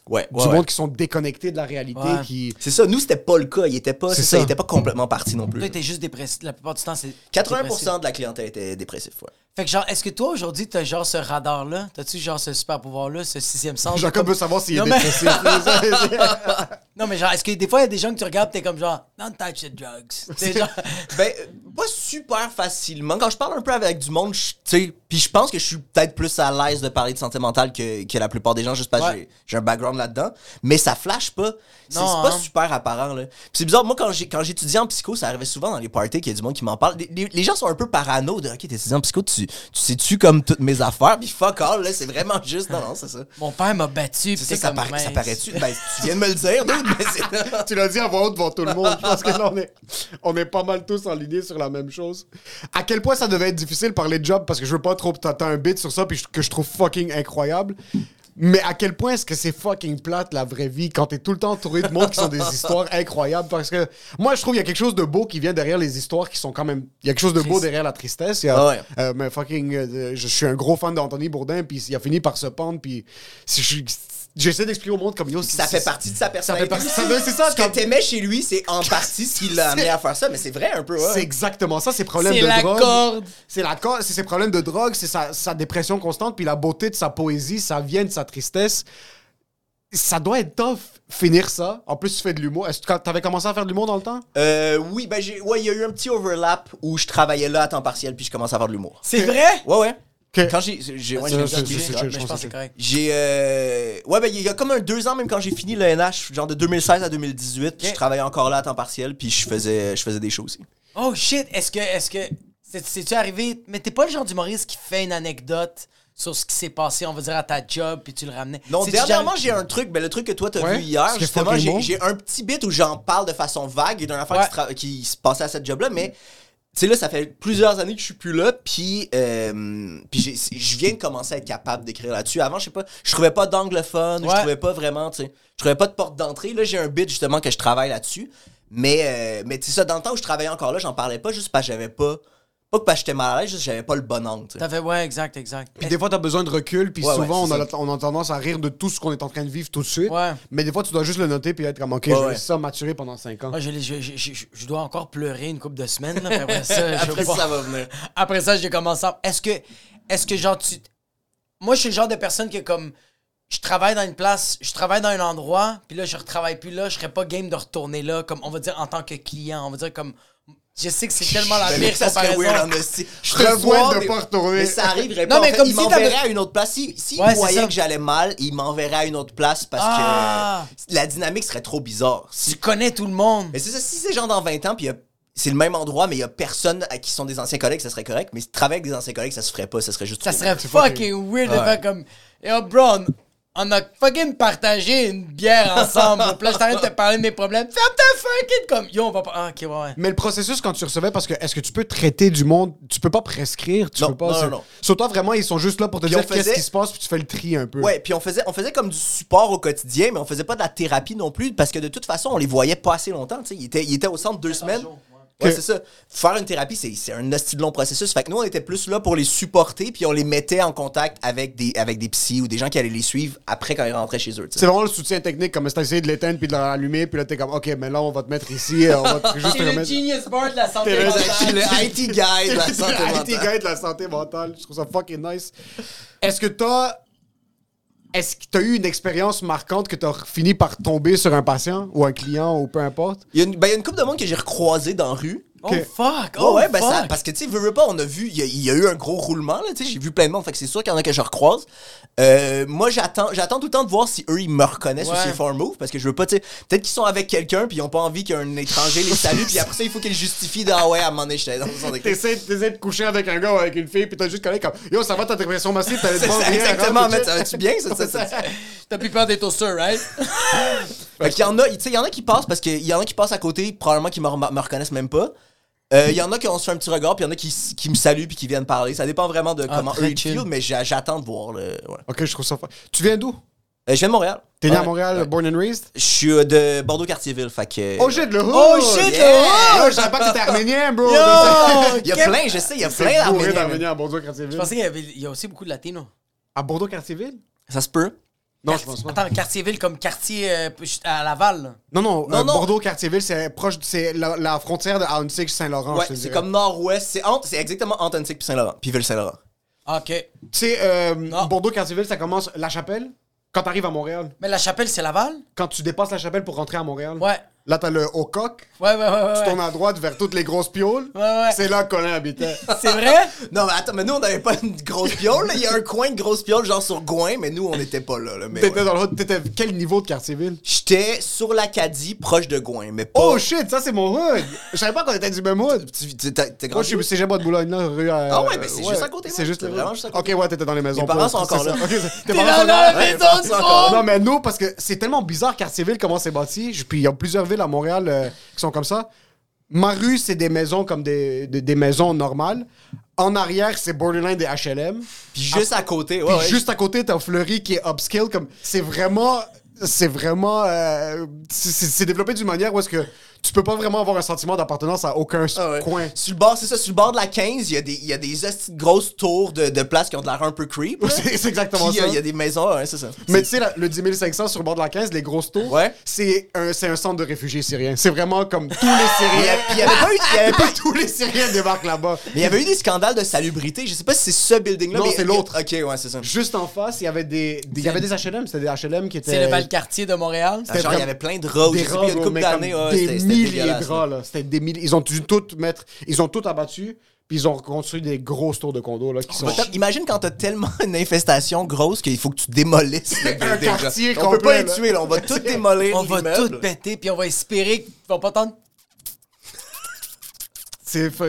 Ouais, du monde qui sont déconnectés de la réalité, Ouais. qui. C'est ça, nous c'était pas le cas, il était pas C'est c'est ça, ça. il était pas complètement parti non plus. Toi, t'es juste dépressif. La plupart du temps, c'est. dépressif. 80% de la clientèle était dépressif, ouais. Fait que, genre, est-ce que toi, aujourd'hui, t'as genre ce radar-là? T'as-tu genre ce super pouvoir-là, ce sixième sens? Jacob veut savoir s'il est Non, mais- dépressif. Non, mais genre, est-ce que des fois, il y a des gens que tu regardes, t'es comme genre, don't touch the drugs. T'es genre, Ben, pas super facilement. Quand je parle un peu avec du monde, tu sais, puis je pense que je suis peut-être plus à l'aise de parler de santé mentale que, que la plupart des gens, juste parce que Ouais. j'ai- j'ai un background là-dedans. Mais ça flash pas. C'est Non, c'est pas hein. super apparent, là. Puis c'est bizarre, moi, quand j'étudiais en psycho, ça arrivait souvent dans les parties qu'il y a du monde qui m'en parle. Les, les- les gens sont un peu parano de, OK, t'es étudiant en psycho, tu, tu sais-tu comme toutes mes affaires? Puis fuck all, là, c'est vraiment juste, non, non, c'est ça. mon père m'a battu. pis C'est ça, ça, ça paraît-tu? Ben, tu viens de me le dire, dude, mais c'est... tu l'as dit à voix haute devant tout le monde. Je pense que là, on est, on est pas mal tous en ligne sur la même chose. À quel point ça devait être difficile de parler de job parce que je veux pas trop. T'as un bit sur ça puis que je trouve fucking incroyable. Mais à quel point est-ce que c'est fucking plate la vraie vie quand t'es tout le temps entouré de monde qui sont des histoires incroyables? Parce que moi je trouve qu'il y a quelque chose de beau qui vient derrière les histoires qui sont quand même il y a quelque chose de beau derrière la tristesse. Il y a, Ah ouais. euh, mais fucking euh, je suis un gros fan d'Anthony Bourdin puis il a fini par se pendre puis si je suis- j'essaie d'expliquer au monde comme yo Ça fait partie de sa personnalité. partie- ça veut- c'est ça, Ce que t'aimais chez lui, c'est en partie ce qui l'a amené à faire ça, mais c'est vrai un peu, ouais. C'est exactement ça, ses problèmes C'est de la drogue. corde. C'est la corde, c'est ses problèmes de drogue, c'est sa, sa dépression constante, puis la beauté de sa poésie, ça vient de sa tristesse. Ça doit être tough finir ça. En plus, tu fais de l'humour. Est-ce que t'avais commencé à faire de l'humour dans le temps? Euh, oui, ben j'ai, ouais, il y a eu un petit overlap où je travaillais là à temps partiel puis je commençais à faire de l'humour. C'est vrai? Ouais, ouais. Quand j'ai, j'ai, ouais, C'est- j'ai- c'est- j'ai- c'est- j'ai- c'est- Mais je je pense pense que c'est que correct. j'ai, euh, ouais, ben il y a comme un deux ans même quand j'ai fini le NH, genre de 2016 à 2018, je travaillais encore là à temps partiel puis je faisais, je faisais des shows aussi. Oh shit, est-ce que. Est-ce que. c'est- C'est-tu arrivé? Mais t'es pas le genre d'humoriste qui fait une anecdote sur ce qui s'est passé, on va dire, à ta job, puis tu le ramenais? Non, dernièrement, j'ai un truc, ben, le truc que toi t'as Ouais, vu hier, justement, j'ai, un petit bit où j'en parle de façon vague et d'une affaire Ouais. qui, qui se passait à cette job-là, mais tu sais, là, ça fait plusieurs années que je suis plus là, puis euh, puis je viens de commencer à être capable d'écrire là-dessus. Avant, je sais pas, je trouvais pas d'anglophone, Ouais. je trouvais pas vraiment, tu sais, je trouvais pas de porte d'entrée. Là, j'ai un bit, justement, que je travaille là-dessus. Mais, euh, mais tu sais, ça, dans le temps où je travaillais encore là, j'en parlais pas juste parce que j'avais pas, pas que parce que j'étais mal à l'aise, juste que j'avais pas le bon angle, tu sais. T'avais. Ouais, exact, exact. Puis des fois, t'as besoin de recul, puis Ouais, souvent, ouais, on, a c'est on a tendance à rire de tout ce qu'on est en train de vivre tout de suite. Ouais. Mais des fois, tu dois juste le noter, puis être comme, OK, Ouais, je ouais. laisse ça maturer pendant 5 ans. Moi, je, l'ai- je, je, je, je- je dois encore pleurer une couple de semaines. Là, puis après ça, je Après, vais ça va venir. Après ça, j'ai commencé à... Est-ce que, est-ce que genre, tu... Moi, je suis le genre de personne que, comme, je travaille dans une place, je travaille dans un endroit, puis là, je retravaille plus là, je serais pas game de retourner là, comme, on va dire, en tant que client. On va dire, comme... Je sais que c'est tellement la pire mais comparaison. esti. Je te te souhaite de mais- pas retourner. Mais ça arriverait Non, pas. mais en fait, comme il m'enverrait à une autre place. Si, si Ouais, il c'est voyait que j'allais mal, il m'enverrait à une autre place parce Ah. que la dynamique serait trop bizarre. Tu connais tout le monde. Mais c'est ça, si c'est genre dans 20 ans, puis c'est le même endroit, mais il y a personne à qui sont des anciens collègues, ça serait correct. Mais travailles avec des anciens collègues, ça se ferait pas, ça serait juste Ça serait fucking weird de faire comme... Yo, bro, on, a fucking partagé une bière ensemble. Puis là, je t'arrête de te parler de mes problèmes. Ferme ta fucking comme... Yo, on va pas... Ah, OK, ouais, ouais. Mais le processus, quand tu recevais, parce que est-ce que tu peux traiter du monde, tu peux pas prescrire, tu Non, peux pas. non, c'est- non, non. Sur toi, vraiment, ils sont juste là pour te Puis dire on qu'est-ce faisait- qui se passe, puis tu fais le tri un peu. Ouais, puis on faisait, on faisait comme du support au quotidien, mais on faisait pas de la thérapie non plus, parce que de toute façon, on les voyait pas assez longtemps. tu sais. Ils étaient, ils étaient au centre deux semaines. Ouais, c'est ça. Faire une thérapie, c'est c'est un hostie de long processus. Fait que nous, on était plus là pour les supporter, puis on les mettait en contact avec des, avec des psys ou des gens qui allaient les suivre après quand ils rentraient chez eux. C'est vraiment le soutien technique, comme si t'as essayé de l'éteindre puis de l'allumer, puis là t'es comme, ok, mais là on va te mettre ici, on va te juste te C'est le genius bar de la santé le- mentale. Je suis le IT guy de la santé IT mentale. guy de la santé mentale. Je trouve ça fucking nice. Est-ce que t'as. Est-ce que t'as eu une expérience marquante que t'as fini par tomber sur un patient ou un client ou peu importe? Il y, a une, ben, couple de monde que j'ai recroisé dans la rue. Oh fuck! Oh ouais, ben ça, fuck! parce que tu sais, veux, veux pas, on a vu, il y, a- il y a eu un gros roulement, là, tu sais, j'ai vu plein de monde, fait que c'est sûr qu'il y en a que je recroise. Euh, moi, j'attends, j'attends tout le temps de voir si eux, ils me reconnaissent ou Ouais. s'ils font un move, parce que je veux pas, tu sais, peut-être qu'ils sont avec quelqu'un, puis ils ont pas envie qu'un étranger les salue, puis après ça, il faut qu'ils justifient de, ah ouais, à un moment donné, j'étais dans son équipe. T'essaies t'essaies de coucher avec un gars ou avec une fille, puis t'as juste collé comme, yo, ça va ta dépression massive, t'as bon, ça, viens, exactement, mais ça va-tu bien, ça, ça, ça, ça? T'as plus peur des toasters, right? Fait qu'il y en a, tu sais, il y en a qui passent, parce qu'il y en a qui passent à côté, probablement qui me, rem- me reconnaissent même pas. Euh, Il y en a qui ont se fait un petit regard, puis il y en a qui, qui me saluent puis qui viennent parler. Ça dépend vraiment de Ah, comment eux ils feel, mais j'a- j'attends de voir. Le, ouais. Ok, je trouve ça. Tu viens d'où? Euh, je viens de Montréal. T'es né à Ouais. Montréal, Ouais. born and raised? Je suis euh, de Bordeaux-Cartierville, fait que... Oh shit, le hood! Oh shit, yeah! le hood! Yo, je savais pas que t'étais arménien, bro! Yo! Il y a Quel- plein, je sais, il y a C'est plein bourré d'Arméniens. d'Arméniens à Je Bordeaux-Cartierville. pensais qu'il y, avait, il y a aussi beaucoup de latinos. À Bordeaux-Cartierville? Ça se peut. Non, je pense pas. Attends, quartier-ville comme quartier euh, à Laval. là. Non, non, Non, euh, non. Bordeaux-Cartierville, c'est proche, c'est la, la frontière de Ahuntsic-Saint-Laurent, Ouais, je te c'est dirais. comme nord-ouest. C'est entre, c'est exactement entre Antique puis Saint-Laurent. Puis Ville-Saint-Laurent. OK. Tu sais, euh, Non. Bordeaux-Cartierville, ça commence La Chapelle. Quand t'arrives à Montréal, Mais la chapelle, c'est Laval? quand tu dépasses la chapelle pour rentrer à Montréal, Ouais. Là, t'as le haut coq. Ouais, ouais, ouais, ouais. Tu tournes à droite vers toutes les grosses pioles. Ouais, ouais. C'est là que Colin habitait. C'est vrai? Non, mais attends, mais nous, on n'avait pas une grosse piole. Il y a un coin de grosse piole, genre sur Gouin, mais nous, on n'était pas là. là, mais T'étais ouais. dans le hood. T'étais quel niveau de quartier-ville? J'étais sur l'Acadie, proche de Gouin, mais pas. Oh shit, ça c'est mon hood! Je savais pas qu'on était du même hood. Tu- t'es Moi, je suis cégep de Boulogne, là, rue à- Ah ouais, mais c'est juste à côté, C'est juste vraiment juste à côté. Ok, ouais, t'étais dans les maisons. Mes parents sont encore là. tes là? la maison! Non, mais nous, parce que c'est tellement bizarre, Quartier-Ville, comment c'est bâti. Puis il y a plusieurs villes à Montréal euh, qui sont comme ça. Ma rue, c'est des maisons comme des, des, des maisons normales. En arrière, c'est borderline des HLM. Puis juste à côté, ouais. Puis ouais. juste à côté, t'as Fleury qui est upscale. Comme, c'est vraiment. C'est vraiment. euh, c'est développé d'une manière où est-ce que tu peux pas vraiment avoir un sentiment d'appartenance à aucun Ah ouais. coin. Sur le bord, c'est ça, sur le bord de la 15, il y a des, il y a des grosses tours de, de places qui ont de l'air un peu creep. C'est exactement Puis, ça. euh, il y a des maisons, ouais, c'est ça. Mais tu sais, le 10 500 sur le bord de la 15, les grosses tours, Ouais. c'est un, c'est un centre de réfugiés syriens. C'est vraiment comme tous les Syriens. a- puis il y avait pas eu, il y avait pas eu- tous les Syriens débarquent là-bas. mais il y avait eu des scandales de salubrité. Je sais pas si c'est ce building-là. Non, c'est l'autre. Ok, ouais, c'est ça. Juste en face, il y avait des, des- il y avait des HLM. C'était des HLM qui étaient. C'est le Val-Quartier de Montréal. Ah, Genre, il y avait plein de rats des aussi. Puis il y a rats, une couple d'années, dégueulasse. de rats, là. C'était des milliers. Ils ont dû tout mettre. Ils ont tout abattu. Puis ils ont construit des grosses tours de condos, là, qui sont. Imagine quand t'as tellement une infestation grosse qu'il faut que tu démolisses le là. quartier On peut pas les là. tuer, là. On va tout démolir. On va tout péter, puis on va espérer qu'ils vont pas tenter.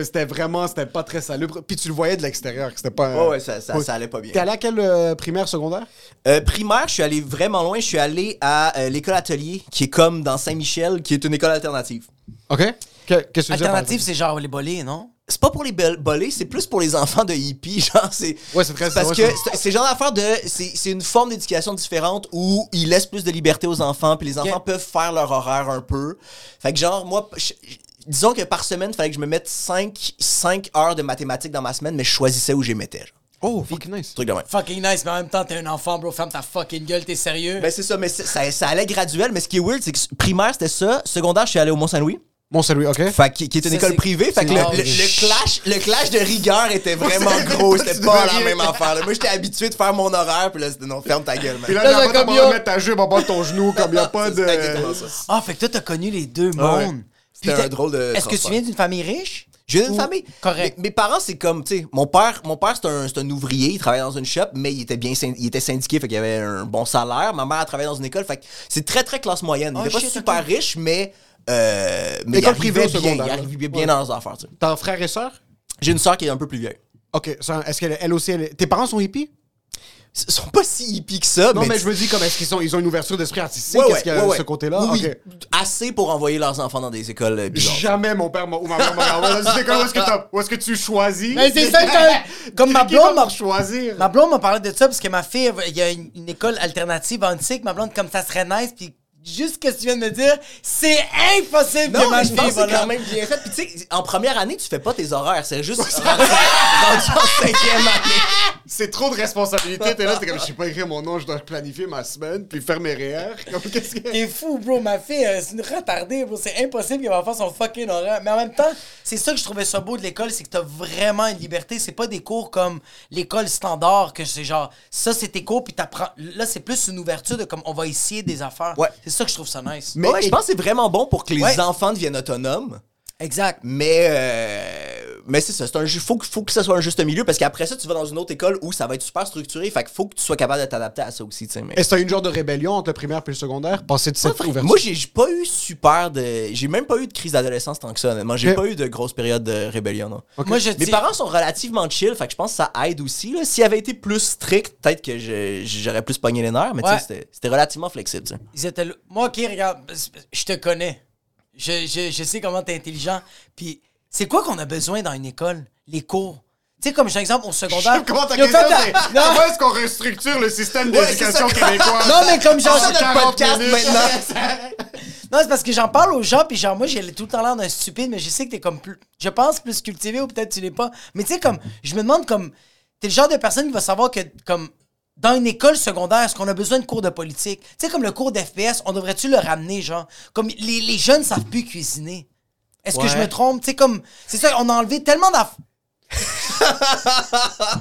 C'était vraiment. C'était pas très salubre. Puis tu le voyais de l'extérieur. que C'était pas. Ouais, ouais, ça, ça, ça allait pas bien. T'es allé à quelle euh, primaire, secondaire? Euh, primaire, je suis allé vraiment loin. Je suis allé à euh, l'école atelier, qui est comme dans Saint-Michel, qui est une école alternative. OK. Que- Qu'est-ce que Alternative, c'est genre les bolés, non? C'est pas pour les bolés, c'est plus pour les enfants de hippies, genre c'est. Ouais, c'est très- parce que c'est- genre d'affaire de c'est c'est une forme d'éducation différente où ils laissent plus de liberté aux enfants puis les enfants peuvent faire leur horaire un peu. Fait que genre moi je- je- disons que par semaine, il fallait que je me mette 5 5 heures de mathématiques dans ma semaine, mais je choisissais où je les mettais. genre. Oh, fucking nice. Truc de même. Fucking nice, mais en même temps, t'es un enfant, bro. Ferme ta fucking gueule, t'es sérieux? Ben c'est ça, mais c'est- ça, ça allait graduel, mais ce qui est weird, c'est que primaire c'était ça, secondaire je suis allé au Mont-Saint-Louis. Salut, OK. Fait qui, qui est une Ça, école c'est- privée. Fait que le, le- le clash, le clash de rigueur était vraiment gros. C'était pas la même affaire. là. Moi, j'étais habitué de faire mon horaire, puis là, c'était non, ferme ta gueule, man. Puis là, Là, comme pas de mettre ta jupe en bas de ton genou, comme y a pas de. C'était exactement ça. Ah, fait que toi, t'as connu les deux Ah ouais. mondes. C'était un drôle de Est-ce que tu viens d'une famille riche? Je viens d'une Ou- famille. Correct. Mes, mes parents, c'est comme, tu sais, mon père, mon père c'est un, c'est un ouvrier, il travaillait dans une shop, mais il était bien il était syndiqué, fait qu'il avait un bon salaire. Ma mère, elle travaillait dans une école, fait que c'est très, très classe moyenne. Il Oh, était pas shit, super ok. riche, mais, euh, mais il École privée arrivait au bien, secondaire, il arrivait bien Ouais. dans leurs affaires, tu sais. T'as un frère et sœur? J'ai une soeur qui est un peu plus vieille. OK. Est-ce qu'elle elle aussi, elle est- Tes parents sont hippies? Ils sont pas si hippies que ça, Non, mais, mais je me dis, comme, est-ce qu'ils sont, ils ont une ouverture d'esprit artistique? Ouais, Est-ce ouais, qu'il y a ouais, ouais. ce côté-là? Oui. Assez pour envoyer leurs enfants dans des écoles euh, bizarres. Jamais mon père m'a- ou ma mère m'a envoyé dans une école où est-ce que, tu choisis? Mais c'est ça que- comme ma blonde m'a- choisir? Ma blonde m'a parlé de ça parce que ma fille, il y a une, une école alternative en antique. Ma blonde, comme ça serait nice, puis juste ce que tu viens de me dire, c'est impossible Non, que ma fille va quand même bien fait. Puis tu sais, en première année, tu fais pas tes horaires. C'est juste rendu, en cinquième année. C'est trop de responsabilité. T'es là, t'es comme, je sais pas écrire mon nom, je dois planifier ma semaine, puis faire mes REER. Comme, qu'est-ce que... T'es fou, bro. Ma fille, euh, c'est une retardée, bro. C'est impossible qu'elle va faire son fucking horaire. Mais en même temps, c'est ça que je trouvais ça beau de l'école, c'est que t'as vraiment une liberté. C'est pas des cours comme l'école standard, que c'est genre, ça c'est tes cours, puis t'apprends. Là, c'est plus une ouverture de comme, on va essayer des affaires. Ouais. C'est ça que je trouve ça nice. Mais ouais, je pense que c'est vraiment bon pour que les Ouais. enfants deviennent autonomes. Exact. Mais, euh, mais c'est ça. C'est un faut, que- faut que ça soit un juste milieu parce qu'après ça, tu vas dans une autre école où ça va être super structuré. Fait qu'il faut que tu sois capable de t'adapter à ça aussi. tu sais, Mais... Est-ce que t'as eu une genre de rébellion entre le primaire et le secondaire? Passer de cette ouverture? Moi, j'ai pas eu super de. J'ai même pas eu de crise d'adolescence tant que ça, honnêtement. J'ai pas eu de grosse période de rébellion, non. Moi, je Mes dis- parents sont relativement chill, fait que je pense que ça aide aussi. là. S'ils avaient été plus stricts, peut-être que j'aurais plus pogné les nerfs, mais tu Ouais. sais, c'était- c'était relativement flexible. tu. Ils étaient là. Moi, ok, regarde, je te connais. Je, je, je sais comment t'es intelligent. Puis, c'est quoi qu'on a besoin dans une école? Les cours. Tu sais, comme j'ai un exemple au secondaire. Comment ta question, c'est comment est-ce qu'on restructure le système Ouais, d'éducation québécois? Non, mais comme. C'est ça notre 40 podcast minutes. maintenant. Non, c'est parce que j'en parle aux gens, puis genre, moi, j'ai tout le temps l'air d'un stupide, mais je sais que t'es comme plus. Je pense plus cultivé ou peut-être tu l'es pas. Mais tu sais, comme. Je me demande, comme. T'es le genre de personne qui va savoir que, comme. Dans une école secondaire, est-ce qu'on a besoin de cours de politique? Tu sais, comme le cours d'FPS, on devrait-tu le ramener, genre? Comme les, les jeunes savent plus cuisiner. Est-ce que je me trompe? Sais, comme. C'est ça, on a enlevé tellement d'aff.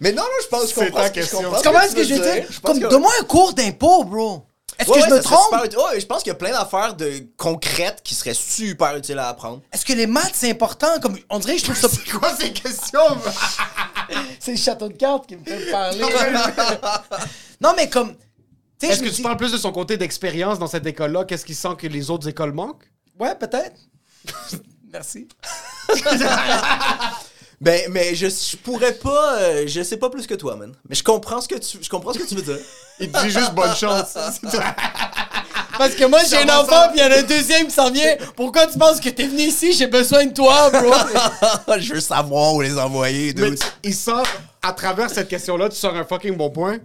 Mais non, non, je pense je C'est comprends que- je question. comprends Comment que est-ce tu que je veux vais dire? dire? Je pense Comme, que- donne-moi un cours d'impôt, bro. Est-ce Ouais, que ouais, je me trompe? super. Ouais, je pense qu'il y a plein d'affaires de concrètes qui seraient super utiles à apprendre. Est-ce que les maths, c'est important? Comme, on dirait que je trouve ça... C'est quoi ces questions? c'est le château de cartes qui me fait parler. non, mais comme... Est-ce que tu parles plus de son côté d'expérience dans cette école-là? Qu'est-ce qui sent que les autres écoles manquent? Ouais, peut-être. Merci. Ben, mais je, je pourrais pas. euh, je sais pas plus que toi, man. Mais je comprends ce que tu, je comprends ce que tu veux dire. Il te dit juste bonne chance. Parce que moi, j'ai un enfant, puis il y en a un deuxième qui s'en vient. Pourquoi tu penses que t'es venu ici? J'ai besoin de toi, bro. je veux savoir où les envoyer, Mais dude. tu- il sort, à travers cette question-là, tu sors un fucking bon point.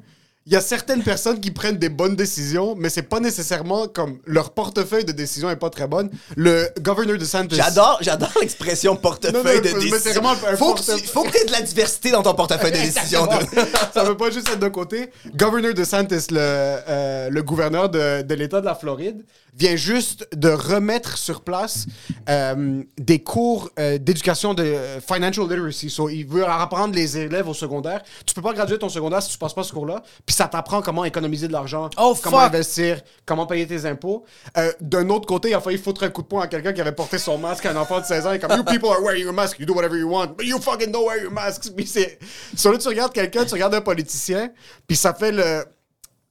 Il y a certaines personnes qui prennent des bonnes décisions, mais c'est pas nécessairement comme leur portefeuille de décision est pas très bonne. Le gouverneur de Santos. J'adore, j'adore l'expression portefeuille Non, non, de décision. un Faut que, tu- faut t'aies de la diversité dans ton portefeuille de décision. Ça veut pas juste être d'un côté. Governor DeSantis, le, euh, le gouverneur de, de l'État de la Floride, vient juste de remettre sur place euh, des cours euh, d'éducation de financial literacy. So, il veut apprendre les élèves au secondaire. Tu peux pas graduer ton secondaire si tu passes pas ce cours-là. Puis ça t'apprend comment économiser de l'argent, Oh, comment investir, comment payer tes impôts. Euh, D'un autre côté, il a failli foutre un coup de poing à quelqu'un qui avait porté son masque à un enfant de 16 ans. Est comme, You people are wearing your mask, you do whatever you want, but you fucking don't wear your masks. Puis c'est. Sur là, tu regardes quelqu'un, tu regardes un politicien, puis ça fait le.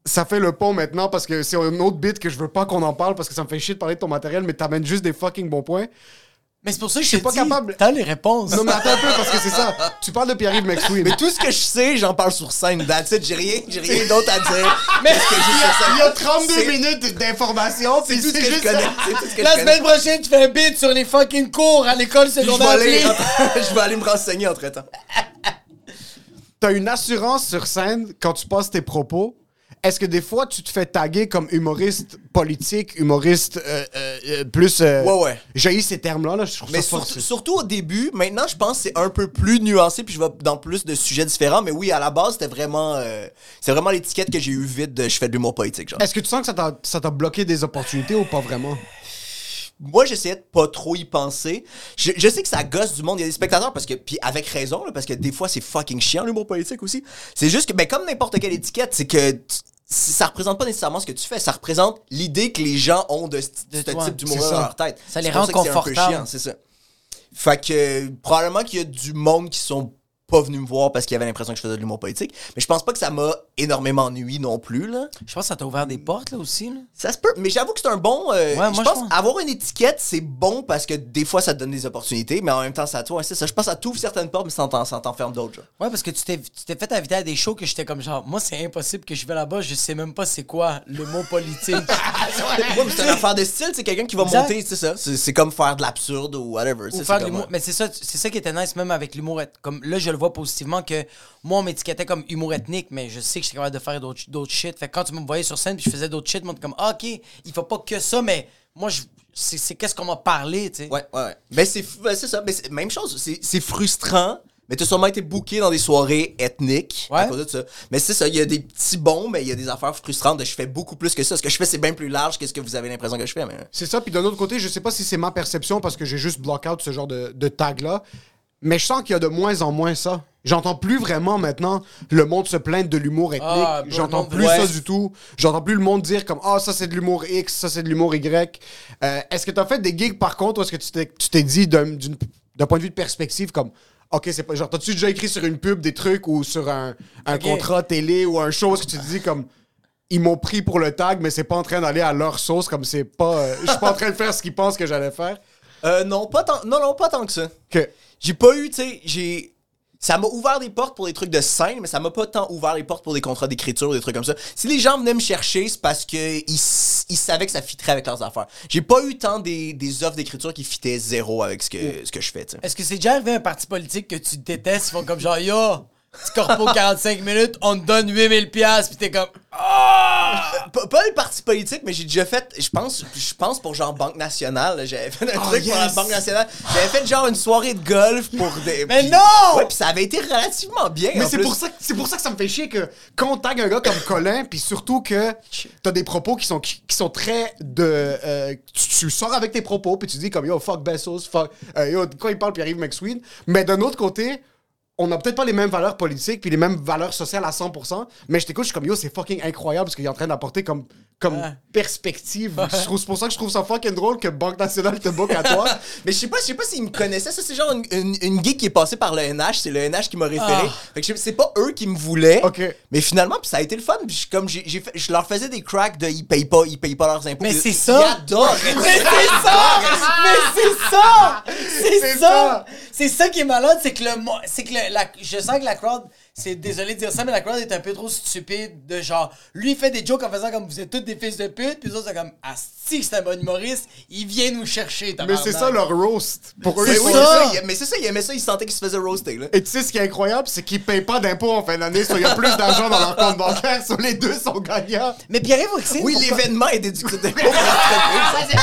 Ça fait le pont maintenant parce que c'est un autre bit que je veux pas qu'on en parle parce que ça me fait chier de parler de ton matériel, mais t'amènes juste des fucking bons points. Mais c'est pour ça que je suis pas capable. T'as les réponses. Non, mais attends un peu parce que c'est ça. Tu parles de Pierre-Yves McSween. Mais tout ce que je sais, j'en parle sur scène. That's it. J'ai rien, j'ai rien d'autre à dire. Mais ce que j'ai sur scène. Il y a 32 C'est- minutes d'informations, C'est tout ce que je connais. La semaine prochaine, tu fais un bid sur les fucking cours à l'école secondaire. je vais aller me renseigner entre temps. T'as une assurance sur scène quand tu passes tes propos? Est-ce que des fois tu te fais taguer comme humoriste politique, humoriste euh, euh, euh, plus. euh, Ouais, ouais. J'ai ces termes-là, là, je trouve Mais ça sur- fort. surtout au début, maintenant je pense que c'est un peu plus nuancé puis je vais dans plus de sujets différents. Mais oui, à la base, c'était vraiment, c'est vraiment l'étiquette que j'ai eu vite de je fais de l'humour politique. Genre. Est-ce que tu sens que ça t'a- bloqué des opportunités ou pas vraiment? Moi, j'essayais de pas trop y penser. Je, je sais que ça gosse du monde. Il y a des spectateurs parce que, puis avec raison, là, parce que des fois c'est fucking chiant l'humour politique aussi. C'est juste que, ben comme n'importe quelle étiquette, c'est que ça représente pas nécessairement ce que tu fais. Ça représente l'idée que les gens ont de, ce- de ce type d'humour dans leur tête. Ça les rend confortables. C'est ça. Fait que euh, probablement qu'il y a du monde qui sont pas venus me voir parce qu'ils avaient l'impression que je faisais de l'humour politique. Mais je pense pas que ça m'a énormément nui non plus, là. Je pense que ça t'a ouvert des portes, là, aussi. Là. Ça se peut, mais j'avoue que c'est un bon. euh, moi, je je pense pense. avoir une étiquette, c'est bon parce que des fois ça te donne des opportunités, mais en même temps, ça toi, c'est ça. Je pense que ça t'ouvre certaines portes, mais ça t'en- ça t'enferme d'autres. Ouais, parce que tu t'es, fait inviter à des shows que j'étais comme genre, moi, c'est impossible que je vais là-bas, je sais même pas c'est quoi le mot politique. Ouais, mais c'est une affaire de style, c'est quelqu'un qui va Exact. monter, c'est ça. C'est comme faire de l'absurde ou whatever. Ou faire de l'humour. Mais c'est ça, ça qui était nice, même avec l'humour. Comme, là, je le vois positivement que moi, on m'étiquetait comme humour ethnique, mais je sais que j'étais capable de faire d'autres, d'autres shit. Fait que quand tu me voyais sur scène puis je faisais d'autres shit, moi, t'es comme, ah, ok, il faut pas que ça, mais moi, je, c'est, c'est qu'est-ce qu'on m'a parlé, tu sais. Ouais, ouais, ouais. Mais c'est c'est ça. Mais c'est- même chose, c'est c'est frustrant. Mais t'as sûrement été booké dans des soirées ethniques à Ouais. cause de ça. Mais c'est ça, il y a des petits bons, mais il y a des affaires frustrantes de je fais beaucoup plus que ça. Ce que je fais, c'est bien plus large que ce que vous avez l'impression que je fais. Mais... C'est ça, puis d'un autre côté, je sais pas si c'est ma perception parce que j'ai juste block out ce genre de, de tag-là, mais je sens qu'il y a de moins en moins ça. J'entends plus vraiment maintenant le monde se plaindre de l'humour ethnique. Ah, bro, J'entends plus ouais. ça du tout. J'entends plus le monde dire comme Ah, ça c'est de l'humour X, ça c'est de l'humour Y. Euh, est-ce que tu as fait des gigs par contre ou est-ce que tu t'es, tu t'es dit d'un, d'une- d'un point de vue de perspective comme Ok, c'est pas. Genre, t'as-tu déjà écrit sur une pub des trucs ou sur un, un contrat télé ou un show? Est-ce que tu te dis comme ils m'ont pris pour le tag, mais c'est pas en train d'aller à leur sauce, comme c'est pas. euh, je suis pas en train de faire ce qu'ils pensent que j'allais faire? Euh, non, pas tant, non, non, pas tant que ça. J'ai pas eu, tu sais, j'ai. Ça m'a ouvert des portes pour des trucs de scène, mais ça m'a pas tant ouvert les portes pour des contrats d'écriture ou des trucs comme ça. Si les gens venaient me chercher, c'est parce que ils, savaient que ça fitterait avec leurs affaires. J'ai pas eu tant des, des offres d'écriture qui fitaient zéro avec ce que, ce que je fais, tu sais. Est-ce que c'est déjà arrivé un parti politique que tu détestes, ils font comme genre, yo, petit corpo 45 minutes, on te donne 8000 piastres, pis t'es comme, ah! Pas, pas les partis politiques, mais j'ai déjà fait, je pense, je pense pour genre Banque Nationale, j'avais fait un Oh, truc pour la! Banque Nationale. J'avais fait genre une soirée de golf pour des. Mais puis- non! Ouais, puis ça avait été relativement bien. Mais c'est pour, ça, que- c'est pour ça que ça me fait chier que quand on tag un gars comme Colin, puis surtout que t'as des propos qui sont, qui, qui sont très de. euh, tu, tu sors avec tes propos, puis tu dis comme yo, fuck Bezos, fuck. euh, yo, quand il parle, puis arrive McSween. Mais d'un autre côté, on a peut-être pas les mêmes valeurs politiques puis les mêmes valeurs sociales à 100%, mais je t'écoute, je suis comme yo, c'est fucking incroyable parce qu'il est en train d'apporter comme, comme Ouais. perspective. Je trouve- C'est pour ça que je trouve ça fucking drôle que Banque Nationale te book à toi. Mais je sais pas, je sais pas s'ils me connaissaient. Ça, c'est genre une, une, une geek qui est passée par le NH. C'est le NH qui m'a référé. Ah. Fait que c'est pas eux qui me voulaient. Mais finalement, puis ça a été le fun. Puis je- comme j'ai, j'ai fait- je leur faisais des cracks de ils payent pas, ils payent pas leurs impôts. Mais c'est ça. Mais c'est ça! Mais c'est ça! C'est C'est ça! ça. C'est ça qui est malade, c'est que le c'est que le- la, je sens que la crowd, c'est désolé de dire ça, mais la crowd est un peu trop stupide de genre, lui il fait des jokes en faisant comme vous êtes tous des fils de pute, puis les autres c'est comme, ah si c'est un bon humoriste, il vient nous chercher, mais c'est ça leur roast. Pour eux, Mais ils oui, sont- c'est ça. mais c'est ça, il aimait ça, il sentait qu'il se faisait roaster. Là. Et tu sais ce qui est incroyable, c'est qu'ils payent pas d'impôts en fin d'année, soit il y a plus d'argent dans leur compte bancaire, soit les deux sont gagnants. Mais Pierre-Yves Oui, l'événement est déductible d'impôt pour l'entreprise.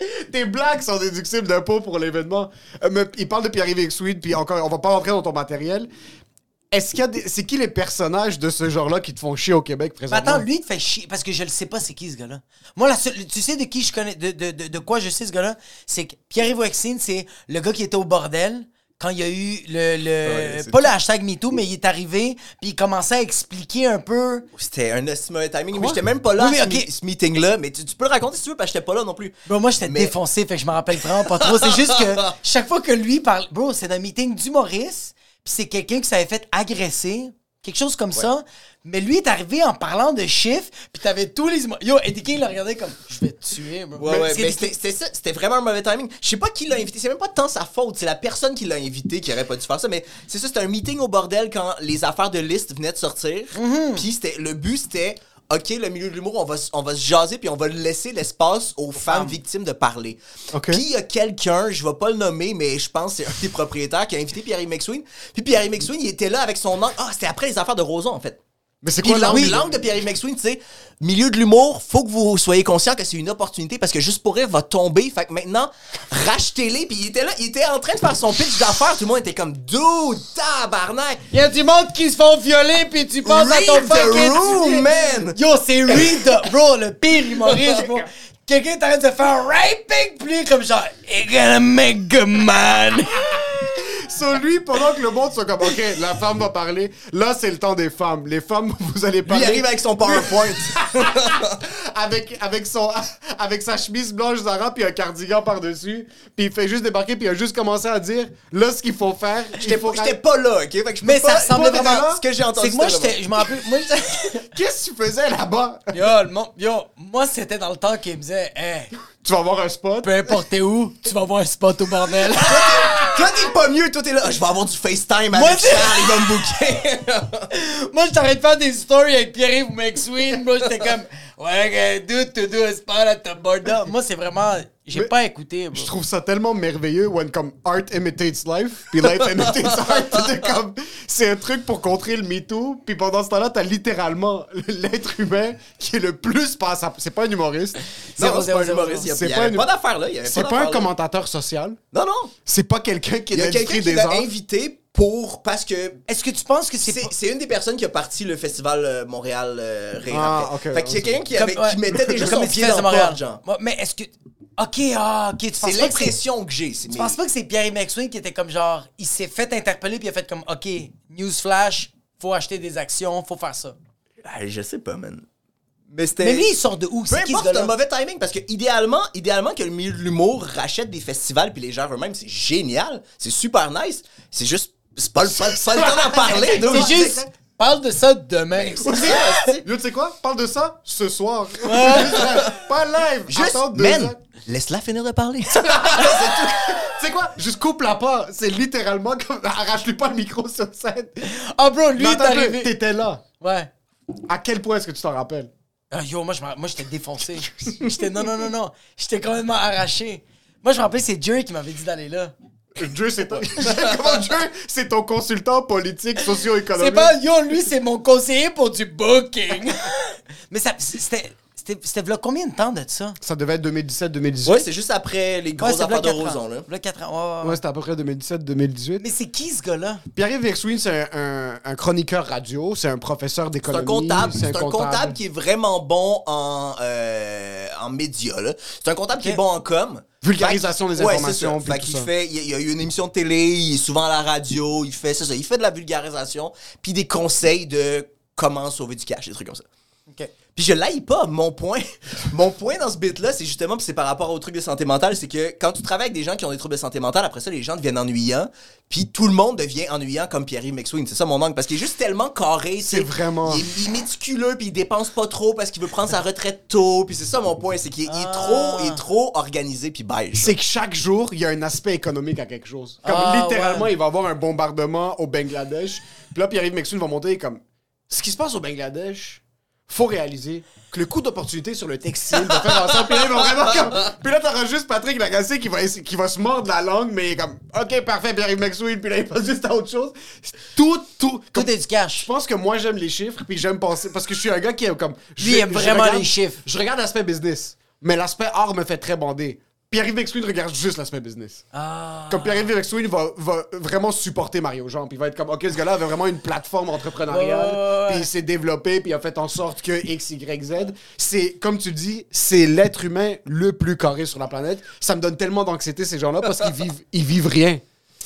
Tes blagues sont déductibles d'impôts pour l'événement. Euh, mais il parle de Pierre-Yves Exweed, puis encore, on va pas rentrer dans ton matériel. Est-ce qu'il y a des... C'est qui les personnages de ce genre-là qui te font chier au Québec Mais présentement? attends, lui, il te fait chier parce que je le sais pas c'est qui ce gars-là. Moi, la seule- tu sais de qui je connais, de, de, de, de quoi je sais ce gars-là, c'est que Pierre-Yves c'est le gars qui était au bordel quand il y a eu le. le Ouais, pas le hashtag MeToo, mais il est arrivé, puis il commençait à expliquer un peu. C'était un estimé timing. Quoi? Mais j'étais même pas là Oui, à ce, meeting-là. Mais tu, tu peux le raconter si tu veux, parce que j'étais pas là non plus. Bro, moi, j'étais Mais- défoncé, fait que je me rappelle vraiment pas trop. C'est juste que chaque fois que lui parle. Bro, c'est un meeting d'humoriste, puis c'est quelqu'un qui s'avait fait agresser, quelque chose comme ça. Mais lui est arrivé en parlant de chiffres, puis t'avais tous les. Yo, Eddie King l'a regardé comme je vais te tuer, bro. Ouais, ouais, mais c'était ça, c'était vraiment un mauvais timing. Je sais pas qui l'a invité, c'est même pas tant sa faute, c'est la personne qui l'a invité qui aurait pas dû faire ça, mais c'est ça, c'était un meeting au bordel quand les affaires de liste venaient de sortir. Mhm. Puis c'était le but c'était OK, le milieu de l'humour, on va, on va se jaser puis on va laisser l'espace aux femmes victimes de parler. OK. Puis il y a quelqu'un, je vais pas le nommer, mais je pense que c'est un des propriétaires qui a invité Pierre-Yves McSween. Puis Pierre-Yves McSween, il était là avec son angle. Ah, c'était après les affaires de Roson, en fait. Mais c'est quoi l'angle? l'angle? l'angle de Pierre-Yves McSween, tu sais, milieu de l'humour, faut que vous soyez conscient que c'est une opportunité parce que juste pour rire va tomber. Fait que maintenant, rachetez-les. Puis il était là, il était en train de faire son pitch d'affaires. Tout le monde était comme, dude, tabarnak. Il y a du monde qui se font violer, puis tu penses à ton fucking. room, man. Yo, c'est Reed, the- bro, le pire humoriste, bro. Quelqu'un est en train de se faire raping, puis comme genre, You're gonna make a man. Sur lui, pendant que le monde soit comme, OK, la femme va parler, là, c'est le temps des femmes. Les femmes, vous allez Lui, parler. il arrive avec son PowerPoint. avec, avec, son, avec sa chemise blanche Zara puis un cardigan par-dessus. Puis il fait juste débarquer puis il a juste commencé à dire là ce qu'il faut faire. J'étais faut pas là, ok? Fait que je peux Mais pas- ça ressemblait vraiment. Ce que j'ai entendu. C'est que moi. Je me rappelle. Qu'est-ce que tu faisais là-bas? Yo, le monde- yo, moi, c'était dans le temps qu'il me disait, hey, Tu vas avoir un spot. peu importe où, tu vas voir un spot au bordel. Toi, t'es pas mieux, toi, t'es là. Ah, Je vais avoir du FaceTime Moi, avec Charles, il va me moi, en train de faire des stories avec Pierre-Yves McSween. Moi, j'étais comme, ouais, dude, to do a spot at the border. Moi, c'est vraiment. J'ai pas écouté. Je trouve ça tellement merveilleux when comme art imitates life, puis life imitates art. C'est comme c'est un truc pour contrer le MeToo, puis pendant ce temps-là, t'as littéralement l'être humain qui est le plus passable. C'est pas un humoriste. Non, c'est pas un humoriste. Il y a- C'est pas pas d'affaire là. C'est pas un commentateur social. Non, non. C'est pas quelqu'un qui est Il y a de l'industrie quelqu'un qui des invité pour. Parce que. Est-ce que tu penses que c'est. C'est pas- c'est une des personnes qui a parti le festival euh, Montréal euh, Rire. Ah, après. ok, fait qu'il y a quelqu'un qui, Comme- avait- ouais. qui mettait déjà Comme son pied dans Montréal. genre. Mais est-ce que. Ok, ah, ok, tu penses C'est pas que l'impression que j'ai. c'est- Tu penses pas que c'est Pierre McSween qui était comme genre, il s'est fait interpeller puis il a fait comme, ok, newsflash, faut acheter des actions, faut faire ça. Ah, je sais pas, man. Mais c'était. Mais lui, il sort de où? Peu C'est qui ce importe, c'est un mauvais timing parce que idéalement, idéalement que le milieu de l'humour rachète des festivals puis les gens eux-mêmes, c'est génial, c'est super nice. C'est juste, c'est pas le, pas, pas le temps d'en parler. dude. C'est juste, parle de ça demain. Yo, tu sais quoi? Parle de ça ce soir. pas live. Juste, man, laisse-la finir de parler. Tu sais quoi? Juste coupe-la pas. C'est littéralement comme. Arrache-lui pas le micro sur scène. Ah, bro, lui arrivé. T'étais là. Ouais. À quel point est-ce que tu t'en rappelles? Ah, yo, moi, moi, j'étais défoncé. J'étais, non, non, non, non. J'étais complètement arraché. Moi, je me rappelle, c'est Jerry qui m'avait dit d'aller là. Dieu, c'est ton... Comment Dieu, c'est ton consultant politique, socio-économique? C'est pas, yo, lui, c'est mon conseiller pour du booking. Mais ça, c'était, c'était, combien de temps de ça? Ça devait être 2017-2018. ouais, c'est juste après les grosses c'était affaires de. Roson, là. V'là quatre ans, ouais, ouais, ouais. Ouais, c'était à peu près 2017-2018. Mais c'est qui ce gars-là? Pierre-Yves Verswin, c'est un, un- un chroniqueur radio, c'est un professeur C'est d'économie. un comptable. C'est un comptable qui est vraiment bon en, euh, en médias. C'est un comptable qui est bon en com. Vulgarisation des informations. puis Fait il y, a, il eu une émission de télé, il est souvent à la radio, il fait, ça, il fait de la vulgarisation, puis des conseils de comment sauver du cash, des trucs comme ça. Puis je l'aille pas. Mon point, mon point dans ce bit-là, c'est justement, puis c'est par rapport au truc de santé mentale, c'est que quand tu travailles avec des gens qui ont des troubles de santé mentale, après ça, les gens deviennent ennuyants, puis tout le monde devient ennuyant comme Pierre-Yves McSween. C'est ça mon angle, parce qu'il est juste tellement carré. C'est vraiment- Il est, il est méticuleux, puis il dépense pas trop parce qu'il veut prendre sa retraite tôt, puis c'est ça mon point, c'est qu'il est, il est Ah. trop, il est trop organisé, puis beige. C'est que chaque jour, il y a un aspect économique à quelque chose. Comme Ah, littéralement, ouais. il va y avoir un bombardement au Bangladesh. Puis là, Pierre-Yves McSween va monter comme ce qui se passe au Bangladesh. Faut réaliser que le coût d'opportunité sur le textile va faire. Puis là, il va vraiment comme. Puis là, t'auras juste Patrick Lagacé qui va, essa- qui va se mordre la langue, mais comme, OK, parfait, Pierre-Yves McSween. Puis là, il passe juste à autre chose. Tout, tout. comme- Tout est du Je cash. pense que moi, j'aime les chiffres, puis j'aime penser. Parce que je suis un gars qui aime comme. je- Lui, il aime je vraiment regarde- les chiffres. Je regarde l'aspect business, mais l'aspect art me fait très bander. Pierre-Yves McSween regarde juste l'aspect business. Ah. Comme Pierre-Yves McSween va, va vraiment supporter Mario Jean, puis il va être comme, OK, ce gars-là avait vraiment une plateforme entrepreneuriale, ouais, puis il s'est développé, puis il a fait en sorte que X, Y, Z. C'est, comme tu dis, c'est l'être humain le plus carré sur la planète. Ça me donne tellement d'anxiété, ces gens-là, parce qu'ils vivent, ils vivent rien.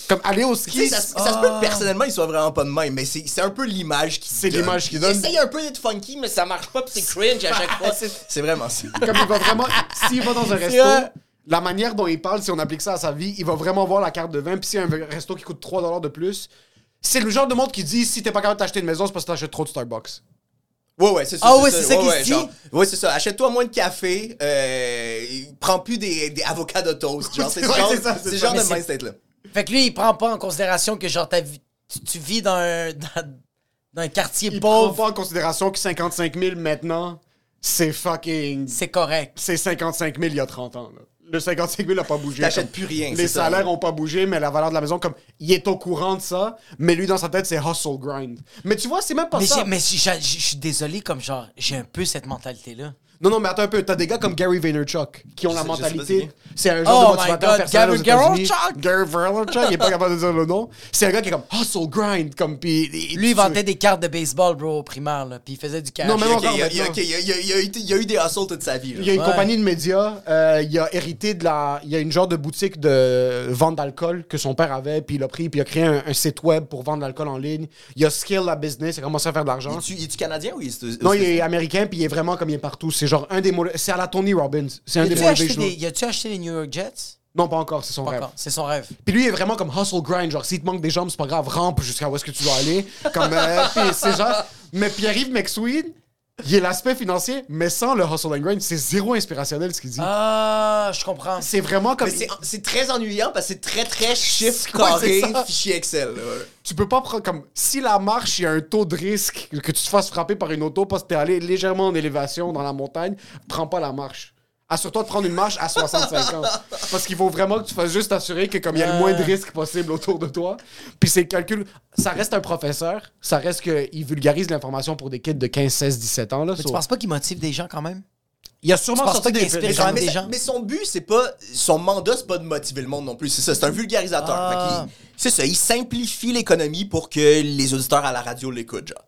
Comme aller au ski, ça, se- ça se peut que personnellement, il soit vraiment pas de même, mais c'est c'est un peu l'image qui C'est donne. l'image qu'il Il donne. essaye un peu d'être funky, mais ça marche pas, puis c'est cringe à chaque fois. C'est vraiment ça. comme il va vraiment. S'il va dans un resto. La manière dont il parle, si on applique ça à sa vie, il va vraiment voir la carte de vin. Puis s'il y a un resto qui coûte 3$ de plus, c'est le genre de monde qui dit si t'es pas capable d'acheter une maison, c'est parce que t'achètes trop de Starbucks. Ouais, ouais, c'est ça. Ah ouais, c'est ça qu'il se dit? genre, Ouais, c'est ça. Achète-toi moins de café, euh, prends plus des, des avocats de toast. Genre, c'est ce genre, c'est ça, ça. genre de mindset-là. Fait que lui, il prend pas en considération que genre vie, tu, tu vis dans un, dans, dans un quartier Il prend pauvre. pas en considération que 55 000 maintenant, c'est fucking. C'est correct. C'est 55 000 il y a 30 ans. là. Le 55 000 n'a pas bougé. T'achètes plus rien, Les salaires ont pas bougé, mais la valeur de la maison, comme il est au courant de ça, mais lui dans sa tête, c'est hustle grind. Mais tu vois, c'est même pas Mais, ça. mais je suis désolé, comme genre, j'ai un peu cette mentalité-là. Non, non, mais attends un peu. T'as des gars comme Gary Vaynerchuk qui ont Je la mentalité. C'est un genre Oh de my motivateur personnel Gary. Vaynerchuk! Gary Vaynerchuk, il est pas capable de dire le nom. C'est un gars qui est comme hustle grind, comme puis. Lui, il vendait des cartes de baseball, bro, au primaire, là, puis il faisait du cash. Non, mais il, y a, il il il il eu- il des hustles toute sa vie. Il y a une Ouais. compagnie de médias, euh, il a hérité de la. Il y a une genre de boutique de vente d'alcool que son père avait, puis il a pris, puis il a créé un, un site web pour vendre de l'alcool en ligne. Il a scale la business, il a commencé à faire de l'argent. Es-tu es-tu canadien ou il est Non, il est américain, puis il est vraiment comme il est partout. C'est genre un des. C'est à la Tony Robbins. C'est un des motivational. des- y a-tu acheté les New York Jets? Non, pas encore, c'est son Pas rêve. C'est son rêve. Puis lui il est vraiment comme hustle grind, genre s'il te manque des jambes, c'est pas grave, rampe jusqu'à où est-ce que tu dois aller. Comme euh, c'est genre mais Pierre-Yves McSween, il est l'aspect financier, mais sans le hustle and grind, c'est zéro inspirationnel ce qu'il dit. Ah, je comprends. C'est vraiment comme Mais c'est- très ennuyant parce que c'est très très chiffre carré, fichier Excel. tu peux pas prendre comme si la marche, il y a un taux de risque que tu te fasses frapper par une auto parce que t'es allé légèrement en élévation dans la montagne, prends pas la marche. Assure-toi de prendre une marche à 65 ans. Parce qu'il faut vraiment que tu fasses juste assurer que comme il y a le moins de risques possible autour de toi. Puis c'est calcul. Ça reste un professeur. Ça reste qu'il vulgarise l'information pour des kids de 15, 16, 17 ans. Là, Mais So, tu penses pas qu'il motive des gens quand même? il y a sûrement sorti pas des... des- même mais, des gens? mais son but, c'est pas. Son mandat, c'est pas de motiver le monde non plus. C'est ça, c'est un vulgarisateur. Ah. C'est ça, il simplifie l'économie pour que les auditeurs à la radio l'écoutent, genre.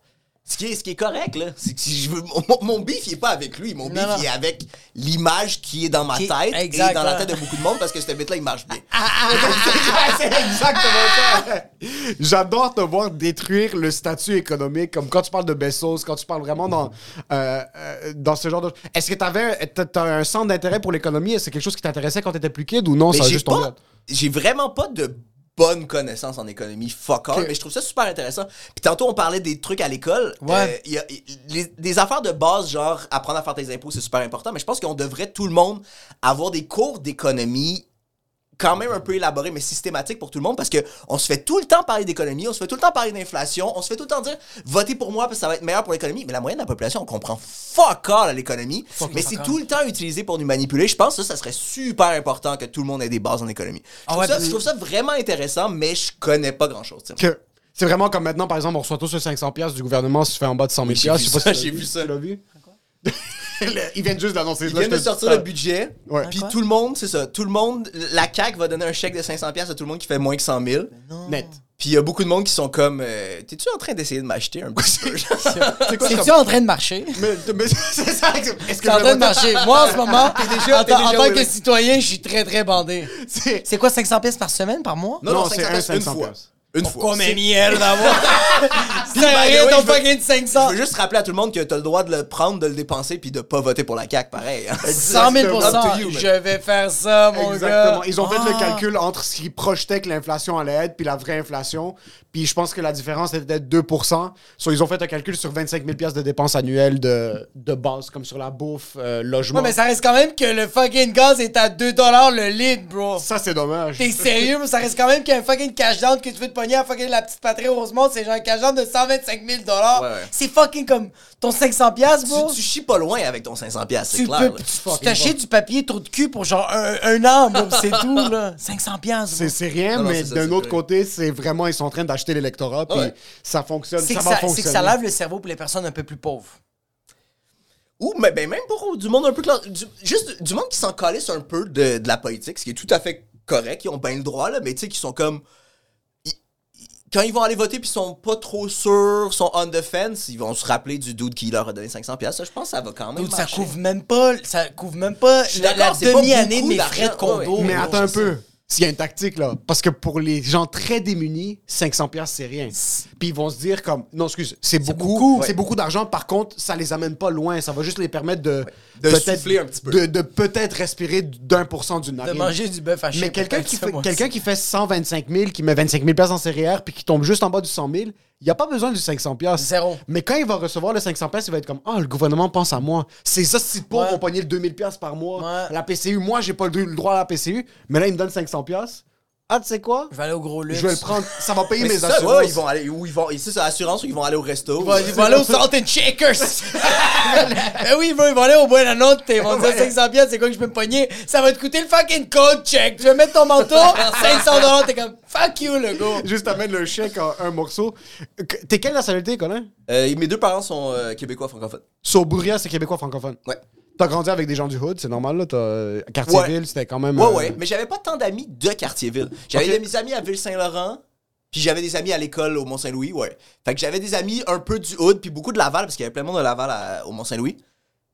Ce qui est, ce qui est correct, là. C'est que si je veux, mon, mon beef, il est pas avec lui. Mon Non, beef, non. il est avec l'image qui est dans ma Qui- tête exact, et dans la tête de beaucoup de monde parce que ce bit-là, il marche bien. c'est exactement ça. J'adore te voir détruire le statut économique, comme quand tu parles de Bezos, quand tu parles vraiment dans, euh, euh, dans ce genre de... Est-ce que t'avais t'as- t'as un centre d'intérêt pour l'économie? Est-ce que c'est quelque chose qui t'intéressait quand t'étais plus kid ou non? Mais ça a j'ai juste pas, j'ai vraiment pas de bonnes connaissances en économie, fuck all, mais je trouve ça super intéressant. Puis tantôt, on parlait des trucs à l'école. Ouais. Euh, il y a, les- des affaires de base, genre apprendre à faire tes impôts, c'est super important, mais je pense qu'on devrait, tout le monde, avoir des cours d'économie quand même un peu élaborés, mais systématiques pour tout le monde, parce que on se fait tout le temps parler d'économie, on se fait tout le temps parler d'inflation, on se fait tout le temps dire votez pour moi parce que ça va être meilleur pour l'économie, mais la moyenne de la population, on comprend fuck all à l'économie, mais c'est tout le temps utilisé pour nous manipuler. Je pense que ça, ça serait super important que tout le monde ait des bases en économie. Je Ah trouve, ouais, ça, je trouve ça vraiment intéressant, mais je connais pas sais. Que c'est vraiment comme maintenant, par exemple, on reçoit tous le 500$ piastres du gouvernement si tu fais en bas de 100 000$. j'ai vu je sais pas ça, j'ai vu ça. Tu l'as vu? Ils viennent juste d'annoncer Ils viennent de sortir le budget, Ouais. puis tout le monde, c'est ça, tout le monde, la CAQ va donner un chèque de 500$ à tout le monde qui fait moins que 100 000. Non. Net. Puis il y a beaucoup de monde qui sont comme euh, T'es-tu en train d'essayer de m'acheter un petit peu? genre? C'est quoi, C'est-tu en train de marcher? Mais, mais c'est ça. Est-ce que T'es en train de marcher. Moi, en ce moment, déjà- en, t'es tant- déjà en tant que citoyen, je suis très, très bandé. C'est- quoi, 500 pièces par semaine, par mois? Non, non, Non, c'est 500 un pièces une 500 fois. Comme à moi? Ton fucking 500. Je veux juste rappeler à tout le monde que t'as le droit de le prendre, de le dépenser, puis de pas voter pour la CAQ, pareil. hein. 100 000 Up to you, man. Je vais faire ça, mon Exactement. gars. Ils ont fait le Ah. calcul entre ce qu'ils projetaient que l'inflation allait être puis la vraie inflation. Puis je pense que la différence était de 2 So, Ils ont fait un calcul sur 25 000 de dépenses annuelles de, de base, comme sur la bouffe, euh, logement. Ouais, mais ça reste quand même que le fucking gaz est à 2 le litre, bro. Ça, c'est dommage. T'es sérieux, bro? Ça reste quand même qu'il y a un fucking cash down que tu veux te à fucking la petite patrie Rosemont. C'est genre un down de 125 000 Ouais, ouais. C'est fucking comme ton 500 piastres, bro. Tu, tu chies pas loin avec ton 500$, piastres, c'est Tu clair. peux, tu t'achètes du papier trou de cul pour genre un, un an, c'est tout, là. 500 piastres, C'est, rien, Non, non, mais c'est ça, d'un autre vrai. côté, c'est vraiment, ils sont en train d'acheter l'électorat, puis Ouais. ça fonctionne, C'est ça que va ça, c'est que ça lave le cerveau pour les personnes un peu plus pauvres. Ou mais ben, même pour du monde un peu du- juste du monde qui s'en calisse un peu de, de la politique, ce qui est tout à fait correct, ils ont bien le droit, là, mais tu sais, qui sont comme. Quand ils vont aller voter puis ils sont pas trop sûrs, sont on the fence, ils vont se rappeler du dude qui leur a donné 500$. piastres. Ça, je pense que ça va quand même. Dude, ça couvre même pas, ça couvre même pas la, demi-année de mes frais de condo. Ouais, ouais. Mais attends un peu. S'il y a une tactique, là. Parce que pour les gens très démunis, 500 pièces c'est rien. Puis ils vont se dire comme... Non, excuse, c'est beaucoup. beaucoup. C'est beaucoup d'argent. Par contre, ça les amène pas loin. Ça va juste les permettre de... De peut-être- souffler un petit peu. De, de peut-être respirer d'un pour cent d'une De narine. manger du bœuf haché. Mais quelqu'un qui, fait, quelqu'un qui fait 125 000, qui met 25 000 pièces en CRR, puis qui tombe juste en bas du 100 000, il n'y a pas besoin du 500 pièces. Zéro. Mais quand il va recevoir le 500 pièces, il va être comme Ah, le gouvernement pense à moi. Ces hosties de pauvres Ouais. vont pogner le 2000 pièces par mois. Ouais. La PCU, moi, j'ai pas le droit à la PCU, mais là, il me donne 500 pièces. Ah, tu sais quoi? Je vais aller au gros luxe. Je vais le prendre. Ça va payer Mais mes c'est ça, assurances. ouais, ils vont aller, ou ils vont, c'est ça, assurance, ou ils vont aller au resto. Ils vont, ils vont aller au Salt and Shakers. ben oui, bro, ils vont aller au Buena Note. Ils vont dire 500 pièces, c'est quoi que je peux me pogner? Ça va te coûter le fucking code check. Tu veux mettre ton manteau, 500 dollars. T'es comme, fuck you, le gars. Juste amène le chèque en un morceau. Que- T'es quelle nationalité, Colin? Euh, mes deux parents sont euh, québécois francophones. Saubourria, c'est québécois francophone. Ouais. T'as grandi avec des gens du hood, c'est normal, là. T'as euh, Quartier-Ville, c'était quand même. Ouais, euh, ouais. Mais j'avais pas tant d'amis de Quartier-Ville. J'avais Ok. des amis à Ville-Saint-Laurent, puis j'avais des amis à l'école au Mont-Saint-Louis, ouais. Fait que j'avais des amis un peu du Hood, puis beaucoup de Laval, parce qu'il y avait plein de monde de Laval à- au Mont-Saint-Louis.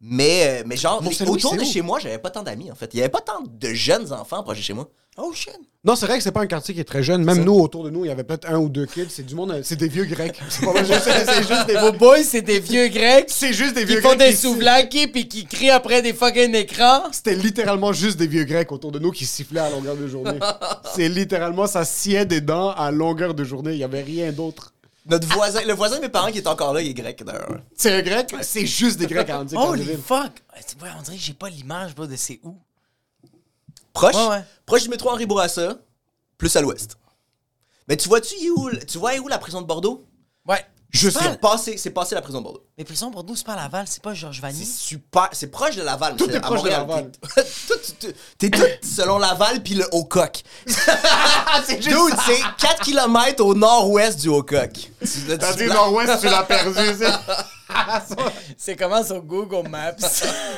Mais, euh, mais genre, autour de chez moi, j'avais pas tant d'amis, en fait. Il y avait pas tant de jeunes enfants proches de chez moi. Oh shit. Non, c'est vrai que c'est pas un quartier qui est très jeune. Même nous, autour de nous, il y avait peut-être un ou deux kids. C'est du monde, euh, c'est des vieux grecs. C'est pas sais, c'est juste des Vos boys, c'est des vieux grecs C'est juste des qui vieux font grecs. des qui- souvlaki puis qui crient après des fucking écrans. C'était littéralement juste des vieux grecs autour de nous qui sifflaient à longueur de journée. c'est littéralement, ça sciait des dents à longueur de journée. Il y avait rien d'autre. Notre voisin, le voisin de mes parents qui est encore là, il est grec d'ailleurs. C'est un grec, c'est juste des grecs à. Holy fuck. Ouais, on dirait que j'ai pas l'image, de c'est où. Proche, Ouais, ouais. proche du métro Henri Bourassa, plus à l'ouest. Mais tu vois-tu où, tu vois où la prison de Bordeaux? Ouais. Juste C'est là. pas- C'est passé, c'est passé la prison de Bordeaux. Mais prison Bordeaux, c'est pas Laval, c'est pas Georges C'est Vanier. super, c'est proche de Laval. mais Tout c'est est à proche de. Laval. T'es- Tout, tu- T'es tout selon Laval puis le Haut-Coq. c'est Dude, c'est 4 km au nord-ouest du Haut-Coq. T'as dit nord-ouest, tu l'as perdu. c'est- C'est comment sur Google Maps?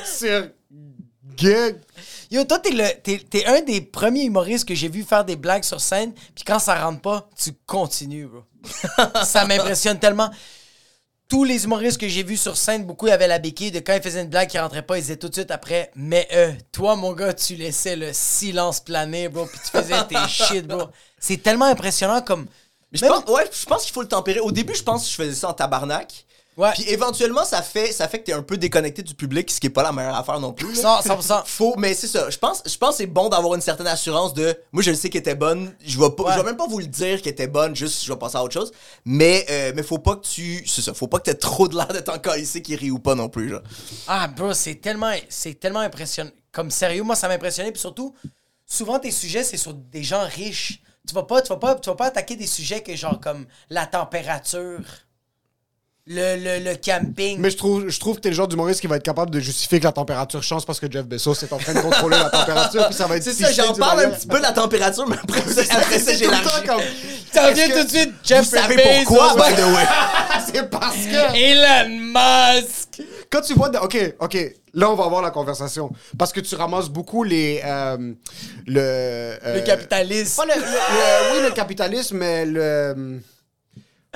Sur Gug. Yo, toi, t'es, le, t'es, t'es un des premiers humoristes que j'ai vu faire des blagues sur scène, puis quand ça rentre pas, tu continues, bro. ça m'impressionne tellement. Tous les humoristes que j'ai vus sur scène, beaucoup avaient la béquille de quand ils faisaient une blague qui rentrait pas, ils disaient tout de suite après, mais euh, toi, mon gars, tu laissais le silence planer, bro, puis tu faisais tes shit, bro. C'est tellement impressionnant comme. Mais je Même- pense, ouais, je pense qu'il faut le tempérer. Au début, je pense que je faisais ça en tabarnak. Ouais. Puis éventuellement, ça fait, ça fait que t'es un peu déconnecté du public, ce qui est pas la meilleure affaire non plus. là. 100%. 100%. Faut, mais c'est ça. Je pense, je pense que c'est bon d'avoir une certaine assurance de. Moi, je le sais qu'elle était bonne. Je vais pas, Ouais. je vais même pas vous le dire qu'elle était bonne. Juste, je vais passer à autre chose. Mais, euh, mais faut pas que tu, c'est ça. Faut pas que t'aies trop de l'air de ton ici qui rit ou pas non plus. Genre. Ah, bro, c'est tellement, c'est tellement impressionnant. Comme sérieux, moi, ça m'a impressionné. Puis surtout, souvent, tes sujets, c'est sur des gens riches. Tu vas pas, tu vas pas, tu vas pas attaquer des sujets que genre comme la température, le, le, le camping. Mais je trouve, je trouve que t'es le genre d'humoriste qui va être capable de justifier que la température change parce que Jeff Bezos est en train de contrôler la température, puis ça va être C'est ça, j'en parle un petit peu de la température, mais après ça, après ça, j'ai comme- T'en viens tout de suite, Jeff Vous savez Bezos, pourquoi, by the way? C'est parce que Elon Musk. quand tu vois, de- ok, ok, Là, on va avoir la conversation. Parce que tu ramasses beaucoup les. euh, le. euh, Le capitalisme. Pas le, le- le- oui, le capitalisme, mais le.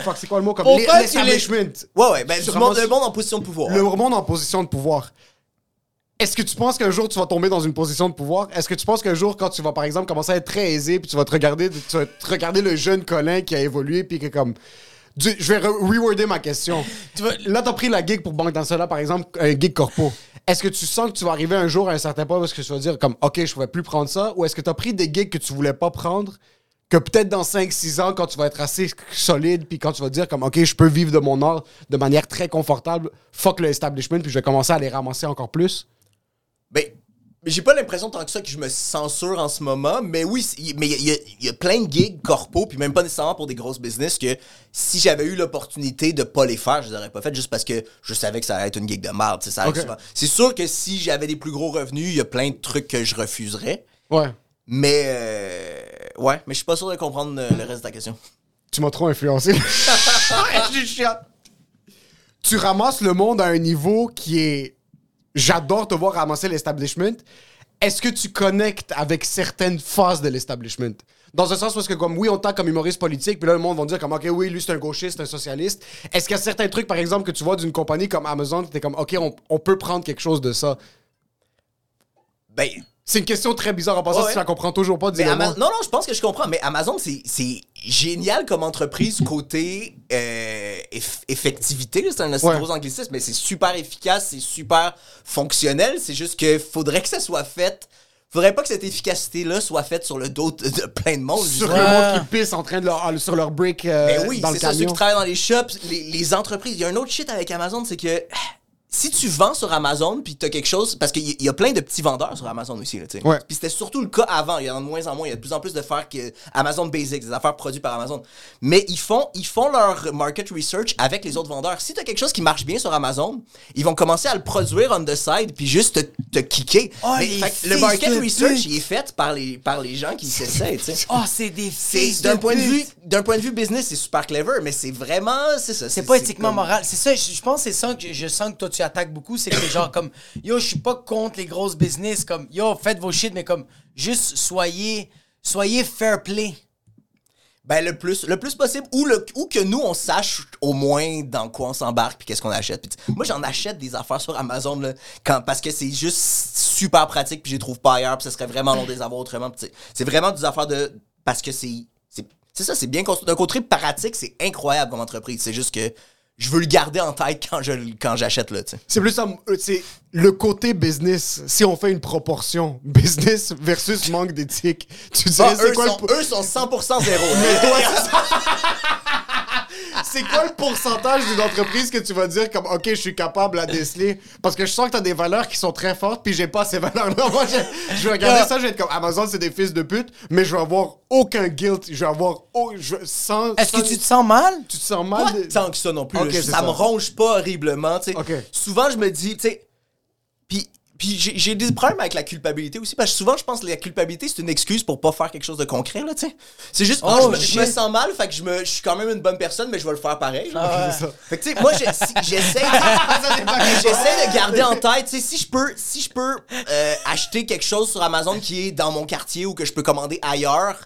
Fuck, c'est quoi le mot comme. Les- L'establishment. Ouais, ouais, ben, monde, le monde en position de pouvoir. Le monde en position de pouvoir. Est-ce que tu penses qu'un jour tu vas tomber dans une position de pouvoir? Est-ce que tu penses qu'un jour, quand tu vas par exemple commencer à être très aisé, puis tu vas te regarder, tu vas te regarder le jeune Colin qui a évolué, puis que comme. Du- je vais re- reworder ma question. Tu vas- Là, t'as pris la gig pour Banque Nationale, par exemple, un gig corpo. Est-ce que tu sens que tu vas arriver un jour à un certain point parce que tu vas dire comme OK, je ne pourrais plus prendre ça? Ou est-ce que tu as pris des gigs que tu voulais pas prendre? Que peut-être dans 5-6 ans, quand tu vas être assez solide, puis quand tu vas dire comme OK, je peux vivre de mon art de manière très confortable, fuck le establishment, puis je vais commencer à les ramasser encore plus? Ben, j'ai pas l'impression tant que ça que je me censure en ce moment, mais oui, mais il y, a- il y a plein de gigs corpo, puis même pas nécessairement pour des grosses business, que si j'avais eu l'opportunité de pas les faire, je les aurais pas fait juste parce que je savais que ça allait être une gig de merde. ça. C'est sûr que si j'avais des plus gros revenus, il y a plein de trucs que je refuserais, Ouais. mais euh, ouais, mais je suis pas sûr de comprendre le reste de ta question. Tu m'as trop influencé. Je suis chiant. Tu ramasses le monde à un niveau qui est. J'adore te voir ramasser l'establishment. Est-ce que tu connectes avec certaines phases de l'establishment? Dans un sens parce que, comme oui, on t'a comme humoriste politique, puis là, le monde va dire comme, OK, oui, lui, c'est un gauchiste, un socialiste. Est-ce qu'il y a certains trucs, par exemple, que tu vois d'une compagnie comme Amazon, que t'es comme, OK, on, on peut prendre quelque chose de ça? Ben, C'est une question très bizarre en passant, Ouais, si tu la comprends toujours pas, Mais dis-le Ama- non, non, je pense que je comprends. Mais Amazon, c'est c'est génial comme entreprise côté euh, eff- effectivité. C'est un assez Ouais. gros anglicisme, mais c'est super efficace, c'est super fonctionnel. C'est juste que faudrait que ça soit fait. Faudrait pas que cette efficacité-là soit faite sur le dos de, de plein de monde. Sur le monde qui pisse en train de leur, sur leur brick euh, Ben oui, dans le c'est ça, ceux qui travaillent dans les shops, les, les entreprises. Il y a un autre shit avec Amazon, c'est que si tu vends sur Amazon puis t'as quelque chose, parce qu'il y, y a plein de petits vendeurs sur Amazon aussi, là, tu sais. Ouais. Puis c'était surtout le cas avant. Il y en a de moins en moins. Il y a de plus en plus de faire que Amazon Basics, des affaires produites par Amazon. Mais ils font, ils font leur market research avec les autres vendeurs. Si t'as quelque chose qui marche bien sur Amazon, ils vont commencer à le produire on the side puis juste te, te kicker. Oh, Mais, fait le market de research, il est fait par les, par les gens qui sais. Oh, c'est des d'un de point de vue d'un point de vue business, c'est super clever, mais c'est vraiment c'est ça. C'est pas éthiquement comme- moral. C'est ça, je, pense c'est ça que je, je sens que toi tu attaques beaucoup. C'est que genre comme Yo, je suis pas contre les grosses business. Comme Yo, faites vos shit, mais comme juste soyez, soyez fair play. Ben le plus le plus possible ou le ou que nous on sache au moins dans quoi on s'embarque puis qu'est-ce qu'on achète. Tu- moi j'en achète des affaires sur Amazon là, quand parce que c'est juste super pratique puis je les trouve pas ailleurs puis ça serait vraiment long de avoir autrement. Tu c'est vraiment des affaires de parce que c'est c'est ça, c'est bien construit. D'un côté pratique, c'est incroyable comme entreprise. C'est juste que je veux le garder en tête quand je quand j'achète là, tu sais. C'est plus ça, euh, c'est le côté business. Si on fait une proportion, business versus manque d'éthique, tu dirais Ah, c'est eux, quoi, sont, le, eux sont 100% zéro. c'est quoi le pourcentage d'une entreprise que tu vas dire comme ok je suis capable à déceler? Parce que je sens que t'as des valeurs qui sont très fortes puis j'ai pas ces valeurs là. Moi je, je vais regarder ça, je vais être comme Amazon c'est des fils de pute, mais je vais avoir aucun guilt, je vais avoir au- je, sans, Est-ce que tu te sens mal? tu te sens pas mal de- tant que ça non plus. Là. ça, ça. me ronge pas horriblement. tu sais. Souvent, je me dis, tu sais, puis. Puis j'ai j'ai des problèmes avec la culpabilité aussi, parce que souvent, je pense que la culpabilité, c'est une excuse pour pas faire quelque chose de concret, là, tu sais. C'est juste, ah, Oh, je, me, je me shit. sens mal, fait que je, me, je suis quand même une bonne personne, mais je vais le faire pareil. là. Ah ouais. C'est ça. Fait que, tu sais, moi, j'ai- si- j'essaie j'essaie de garder en tête, tu sais, si je peux, si je peux euh, acheter quelque chose sur Amazon qui est dans mon quartier ou que je peux commander ailleurs,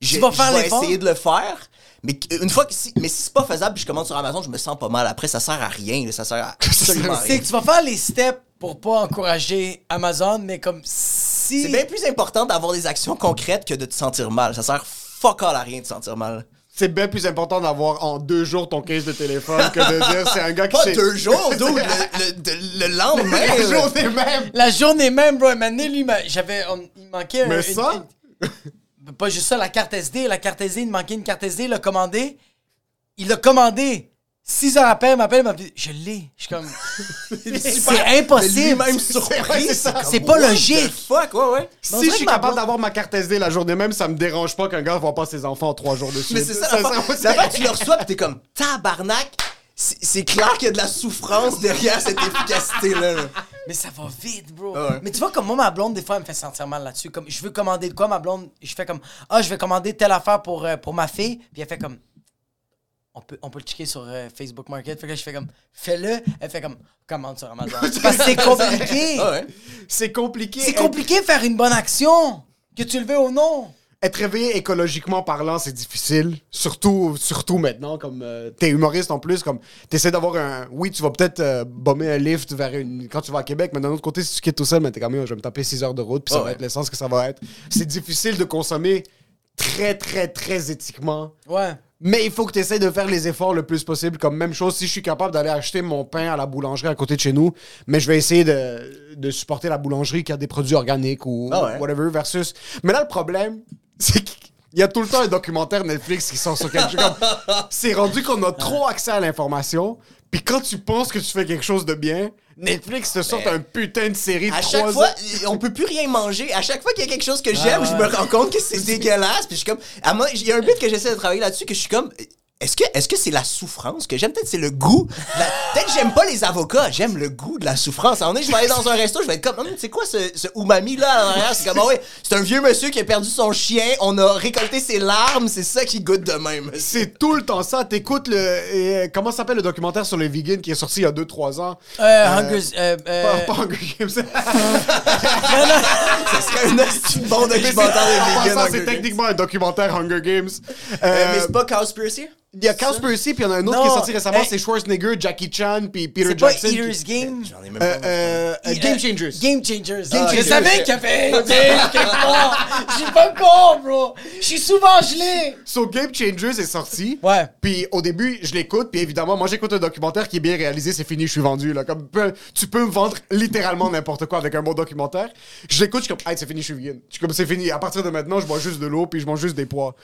je, vas faire je vais essayer de le faire. Mais une fois que si, mais si c'est pas faisable puis je commande sur Amazon, je me sens pas mal. Après, ça sert à rien, là, ça sert à absolument C'est rien. que tu vas faire les steps pour pas encourager Amazon, mais comme si. C'est bien plus important d'avoir des actions concrètes que de te sentir mal. Ça sert fuck all à rien de te sentir mal. C'est bien plus important d'avoir en deux jours ton case de téléphone que de dire c'est un gars qui Pas s'est- deux jours, dude, le, le, de- le lendemain. La là. journée même. La journée même, bro, maintenant, lui, m'a- j'avais. on- Il manquait. Mais un- ça? une- une- pas juste ça, la carte SD. La carte SD, il manquait une carte SD, il l'a commandé. Il l'a commandé. Six heures après, il m'appelle, il m'a dit Je l'ai. Je suis comme. c'est impossible. C'est surpris. pas logique. Fuck, ouais, ouais. Si je suis capable d'avoir ma carte SD la journée même, ça me dérange pas qu'un gars voit pas ses enfants en trois jours de suite. Mais c'est ça, c'est- L'affaire, tu le reçois pis t'es comme tabarnak. C'est c'est clair qu'il y a de la souffrance derrière cette efficacité-là. là. Mais ça va vite, bro. Ah ouais. Mais tu vois, comme moi, ma blonde, des fois, elle me fait sentir mal là-dessus. Comme, je veux commander de quoi, ma blonde, je fais comme, ah, je vais commander telle affaire pour, euh, pour ma fille. Puis elle fait comme, on peut, on peut le checker sur euh, Facebook Market. Fait que là, je fais comme, fais-le. Elle fait comme, commande sur Amazon. Parce que c'est compliqué. Ah ouais. C'est compliqué. C'est compliqué de faire une bonne action. Que tu le veux ou non. Être réveillé écologiquement parlant, c'est difficile. Surtout, surtout maintenant, comme euh, t'es humoriste en plus, comme t'essaies d'avoir un. Oui, tu vas peut-être euh, bomber un lift vers une. Quand tu vas à Québec, mais d'un autre côté, si tu quittes tout seul, mais t'es comme, Yo, je vais me taper 6 heures de route, puis ça va ouais. être l'essence que ça va être. C'est difficile de consommer très, très, très éthiquement. Ouais. Mais il faut que tu essaies de faire les efforts le plus possible. Comme même chose, si je suis capable d'aller acheter mon pain à la boulangerie à côté de chez nous, mais je vais essayer de, de supporter la boulangerie qui a des produits organiques ou Ah ouais. whatever versus. Mais là, le problème, c'est qu'il y a tout le temps un documentaire Netflix qui sort sur quelque chose. C'est rendu qu'on a trop accès à l'information. Puis quand tu penses que tu fais quelque chose de bien, Netflix te sort un putain de série de À trois chaque fois, ans. on peut plus rien manger. À chaque fois qu'il y a quelque chose que j'aime, je me rends compte que c'est dégueulasse. Puis je suis comme, à moi, il y a un but que j'essaie de travailler là-dessus que je suis comme, est-ce que, est-ce que c'est la souffrance que j'aime? Peut-être c'est le goût. La- Peut-être que j'aime pas les avocats. J'aime le goût de la souffrance. Donné, je vais aller dans un resto, je vais être comme, Hum, c'est quoi ce, ce umami là C'est comme, ah ouais, c'est un vieux monsieur qui a perdu son chien. On a récolté ses larmes. C'est ça qui goûte de même. C'est tout le temps ça. T'écoutes le. euh, comment s'appelle le documentaire sur les vegans qui est sorti il y a 2-3 ans? Euh, Hunger. Euh, euh, Pas, pas Hunger Games. Ça serait un bon documentaire En de vegan. C'est Games. techniquement un documentaire Hunger Games. Euh, Euh, mais c'est pas Cowspiracy? Il y a Cowspiracy, puis il y en a un autre Non, qui est sorti récemment, hey. c'est Schwarzenegger, Jackie Chan, puis Peter c'est pas Jackson. Eater's Game? J'en ai même Euh, pas. euh, euh, Game Changers. Game Changers. Game je Changers. savais qu'il y avait Game quelque part. Je suis pas con, bro. Je suis souvent gelé. So Game Changers est sorti. Ouais. Puis au début, je l'écoute, puis évidemment, moi j'écoute un documentaire qui est bien réalisé, c'est fini, je suis vendu. Là. Comme, tu peux me vendre littéralement n'importe quoi avec un bon documentaire. Je l'écoute, je suis comme, hey, c'est fini, je suis vegan. Je suis comme, c'est fini. À partir de maintenant, je bois juste de l'eau, puis je mange juste des pois.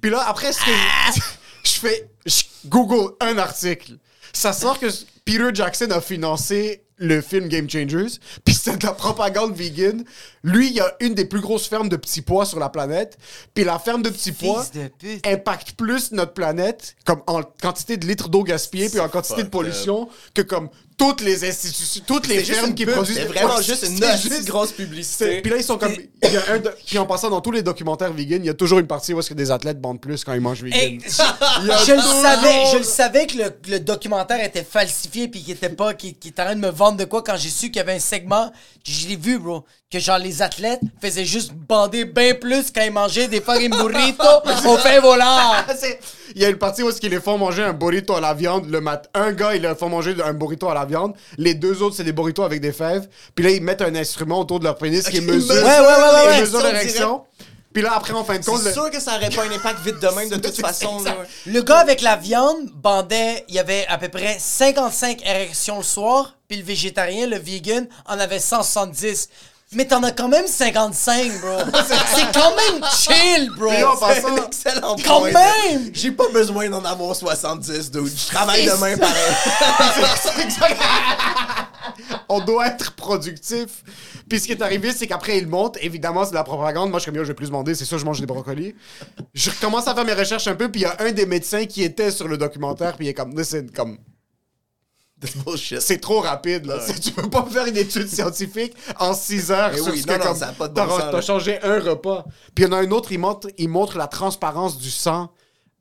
Puis là, après, ce que je fais, je Google un article. Ça sort que Peter Jackson a financé le film Game Changers, puis c'est de la propagande vegan. Lui, il a une des plus grosses fermes de petits pois sur la planète, puis la ferme de petits pois de impacte plus notre planète comme en quantité de litres d'eau gaspillée puis en quantité de pollution que comme toutes les institutions toutes les une qui produisent C'est vraiment Ouais, juste une juste- grosse publicité. puis là ils sont comme il y a un de- puis en passant dans tous les documentaires vegan il y a toujours une partie où est-ce que des athlètes bandent plus quand ils mangent vegan Hey, je, le savais, je le savais que le, le documentaire était falsifié puis qu'il était pas, qu'il qu'il était en train de me vendre de quoi quand j'ai su qu'il y avait un segment, je l'ai vu, bro, que genre les athlètes faisaient juste bander bien plus quand ils mangeaient des fucking burritos au pain volant. Il y a une partie où est-ce qu'ils les font manger un burrito à la viande le matin. Un gars, il leur fait manger un burrito à la viande. Les deux autres, c'est des burritos avec des fèves. Puis là, ils mettent un instrument autour de leur pénis qui mesure, ouais, ouais, ouais, ouais, mesure l'érection. Puis là, après, en fin de compte, C'est le- sûr que ça aurait pas un impact vite de même de toute façon. Le gars avec la viande bandait, il y avait à peu près 55 érections le soir, puis le végétarien, le vegan, en avait 170. Mais t'en as quand même 55, bro. C'est quand même chill, bro. Puis en C'est passant- un excellent Quand point. même! J'ai pas besoin d'en avoir 70, dude. Je travaille demain pareil. on doit être productif. Puis ce qui est arrivé, c'est qu'après, il monte. Évidemment, c'est de la propagande. Moi, je suis comme, yo, je vais plus demander. C'est sûr, je mange des brocolis. Je recommence à faire mes recherches un peu. Puis il y a un des médecins qui était sur le documentaire. Puis il est comme, listen, comme. C'est trop rapide. Là. Tu peux pas faire une étude scientifique en 6 heures Eh sur oui, ce non, que non, comme, ça pas de t'as- bon t'as changé un repas. Puis il y en a un autre, il montre, il montre la transparence du sang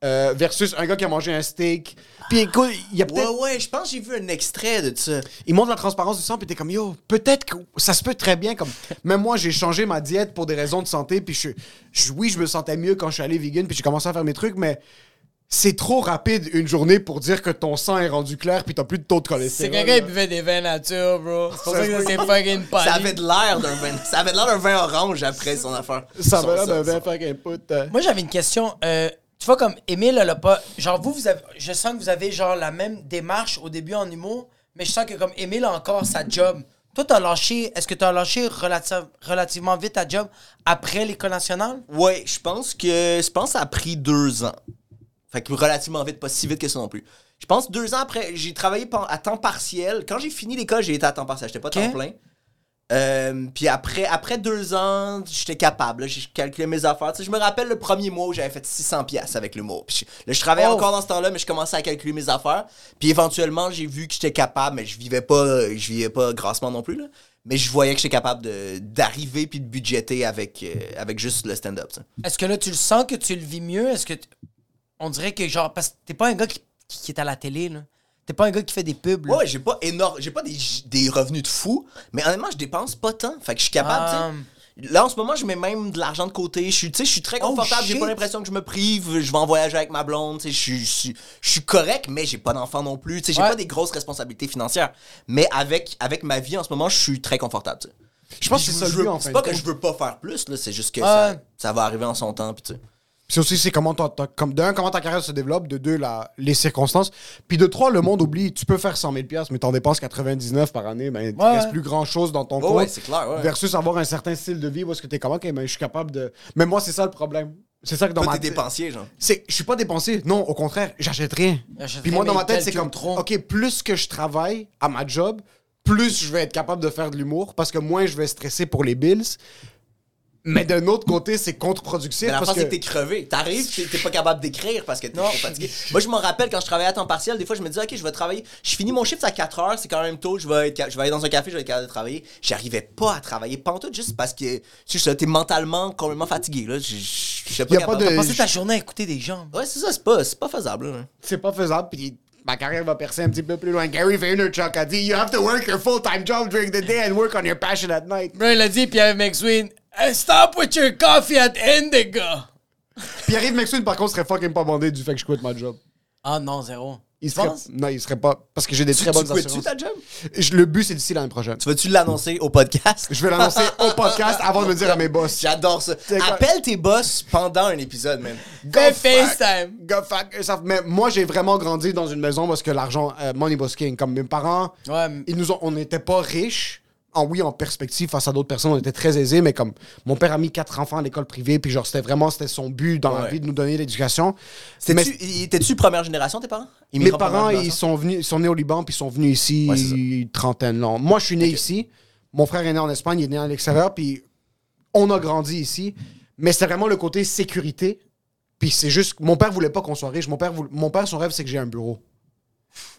euh, versus un gars qui a mangé un steak. Puis écoute, il y a Ouais, peut-être... ouais, je pense que j'ai vu un extrait de ça. Il montre la transparence du sang, puis t'es comme, yo, peut-être que ça se peut très bien. Comme, même moi, j'ai changé ma diète pour des raisons de santé, puis je, je- oui, je me sentais mieux quand je suis allé vegan, puis j'ai commencé à faire mes trucs, mais c'est trop rapide une journée pour dire que ton sang est rendu clair, puis t'as plus de taux de C'est cholestérol. quelqu'un qui buvait des vins nature, bro. C'est pour Ça que c'est fucking poli. Ça avait de l'air d'un vin. Ça avait de l'air d'un vin orange après son affaire. Ça va l'air d'un vin fucking put. euh. Moi, j'avais une question. Euh, tu vois, comme Émile, elle a pas. Genre, vous, vous avez. Je sens que vous avez, genre, la même démarche au début en humour, mais je sens que, comme Émile a encore sa job. Toi, t'as lâché. Est-ce que t'as lâché relati- relativement vite ta job après l'école nationale? Ouais, je pense que je pense que ça a pris deux ans. Fait que relativement vite, pas si vite que ça non plus. Je pense deux ans après, j'ai travaillé à temps partiel. Quand j'ai fini l'école, j'ai été à temps partiel. J'étais pas temps plein. Euh, puis après, après deux ans, j'étais capable. J'ai calculé mes affaires. Je me rappelle le premier mois où j'avais fait 600 pièces avec l'humour. Puis je, là, je travaillais Oh. encore dans ce temps-là, mais je commençais à calculer mes affaires. Puis éventuellement, j'ai vu que j'étais capable, mais je vivais pas, je vivais pas grassement non plus. là. Mais je voyais que j'étais capable d'arriver puis de budgéter avec, euh, avec juste le stand-up. Est-ce que là, tu le sens que tu le vis mieux? Est-ce que. t- on dirait que, genre, parce que t'es pas un gars qui, qui, qui est à la télé, là. T'es pas un gars qui fait des pubs, là. Ouais, j'ai pas énorme, j'ai pas des, des revenus de fou, mais honnêtement, je dépense pas tant. Fait que je suis capable, tu sais. Là, en ce moment, je mets même de l'argent de côté. Je suis, tu sais, je suis très Oh, confortable. j'ai shit. pas l'impression que je me prive. Je vais en voyager avec ma blonde. Tu sais, je suis, je suis, je suis correct, mais j'ai pas d'enfant non plus. Tu sais, j'ai Ouais. pas des grosses responsabilités financières. Mais avec, avec ma vie en ce moment, je suis très confortable. tu sais. Je pense que c'est ça le veux- but, en C'est fin pas que compte. je veux pas faire plus, là. C'est juste que Ouais. ça, ça va arriver en son temps. Puis, tu sais. C'est aussi, c'est comment, ta- ta- comme, d'un, comment ta carrière se développe, de deux, la, les circonstances. Puis de trois, le monde oublie, tu peux faire 100 000 mais t'en dépenses 99 par année, ben, il Ouais, reste plus grand chose dans ton Ouais, compte. ouais, c'est clair, ouais. Versus avoir un certain style de vie où est-ce que t'es comme, ok, ben, je suis capable de. Mais moi, c'est ça le problème. C'est ça que dans Toi, ma tête- dépensier, genre. C'est, je suis pas dépensier. Non, au contraire, j'achète rien. Puis moi, dans ma tête, c'est comme, trop. OK, plus que je travaille à ma job, plus je vais être capable de faire de l'humour parce que moins je vais stresser pour les bills. Mais d'un autre côté, c'est contre-productif Mais la parce que... c'est que t'es crevé. T'arrives, t'es t'es pas capable d'écrire parce que t'es trop fatigué. Moi, je m'en rappelle quand je travaillais à temps partiel, des fois, je me disais, OK, je vais travailler. Je finis mon shift à 4 heures, c'est quand même tôt, je vais, être, je vais aller dans un café, je vais être capable de travailler. J'arrivais pas à travailler pantoute juste parce que tu sais, t'es mentalement complètement fatigué. Là. Je, je, je suis Y a pas de- Passer ta journée à écouter des gens. Ouais, c'est ça, c'est pas, c'est pas faisable. Là. c'est pas faisable. Puis ma carrière va percer un petit peu plus loin. Gary Vaynerchuk a dit You have to work your full-time job during the day and work on your passion at night. Bro, il a dit, Pierre McSween, Hey, stop with your coffee at Indigo. Puis arrive McSween, par contre, serait fucking pas bandé du fait que je quitte ma job. Ah non, zéro. Il Tu serait... Non, il serait pas. Parce que j'ai des Tu, très tu bonnes quittes-tu assurances. ta job? Je- Le but, c'est d'ici l'année prochaine. Tu vas-tu l'annoncer au podcast? Je vais l'annoncer au podcast avant de le dire à mes boss. J'adore ça. C'est quoi? Appelle tes boss pendant un épisode, man. Fais fuck. FaceTime. Go fuck yourself. Mais moi, j'ai vraiment grandi dans une maison parce que l'argent, euh, money was king. Comme mes parents, Ouais. ils nous ont, on n'était pas riches. En oui, en perspective, face à d'autres personnes, on était très aisés, mais comme mon père a mis quatre enfants à l'école privée, puis genre, c'était vraiment, c'était son but dans la vie de nous donner l'éducation. Étais-tu première génération, tes parents? mes parents, ils sont venus, ils sont nés au Liban, puis ils sont venus ici, Ouais, trentaine, non. Moi, je suis né ici. Mon frère est né en Espagne, il est né à l'extérieur, puis on a grandi ici. Mais c'est vraiment le côté sécurité. Puis c'est juste, mon père voulait pas qu'on soit riche. Mon père, voulait- mon père, son rêve, c'est que j'ai un bureau.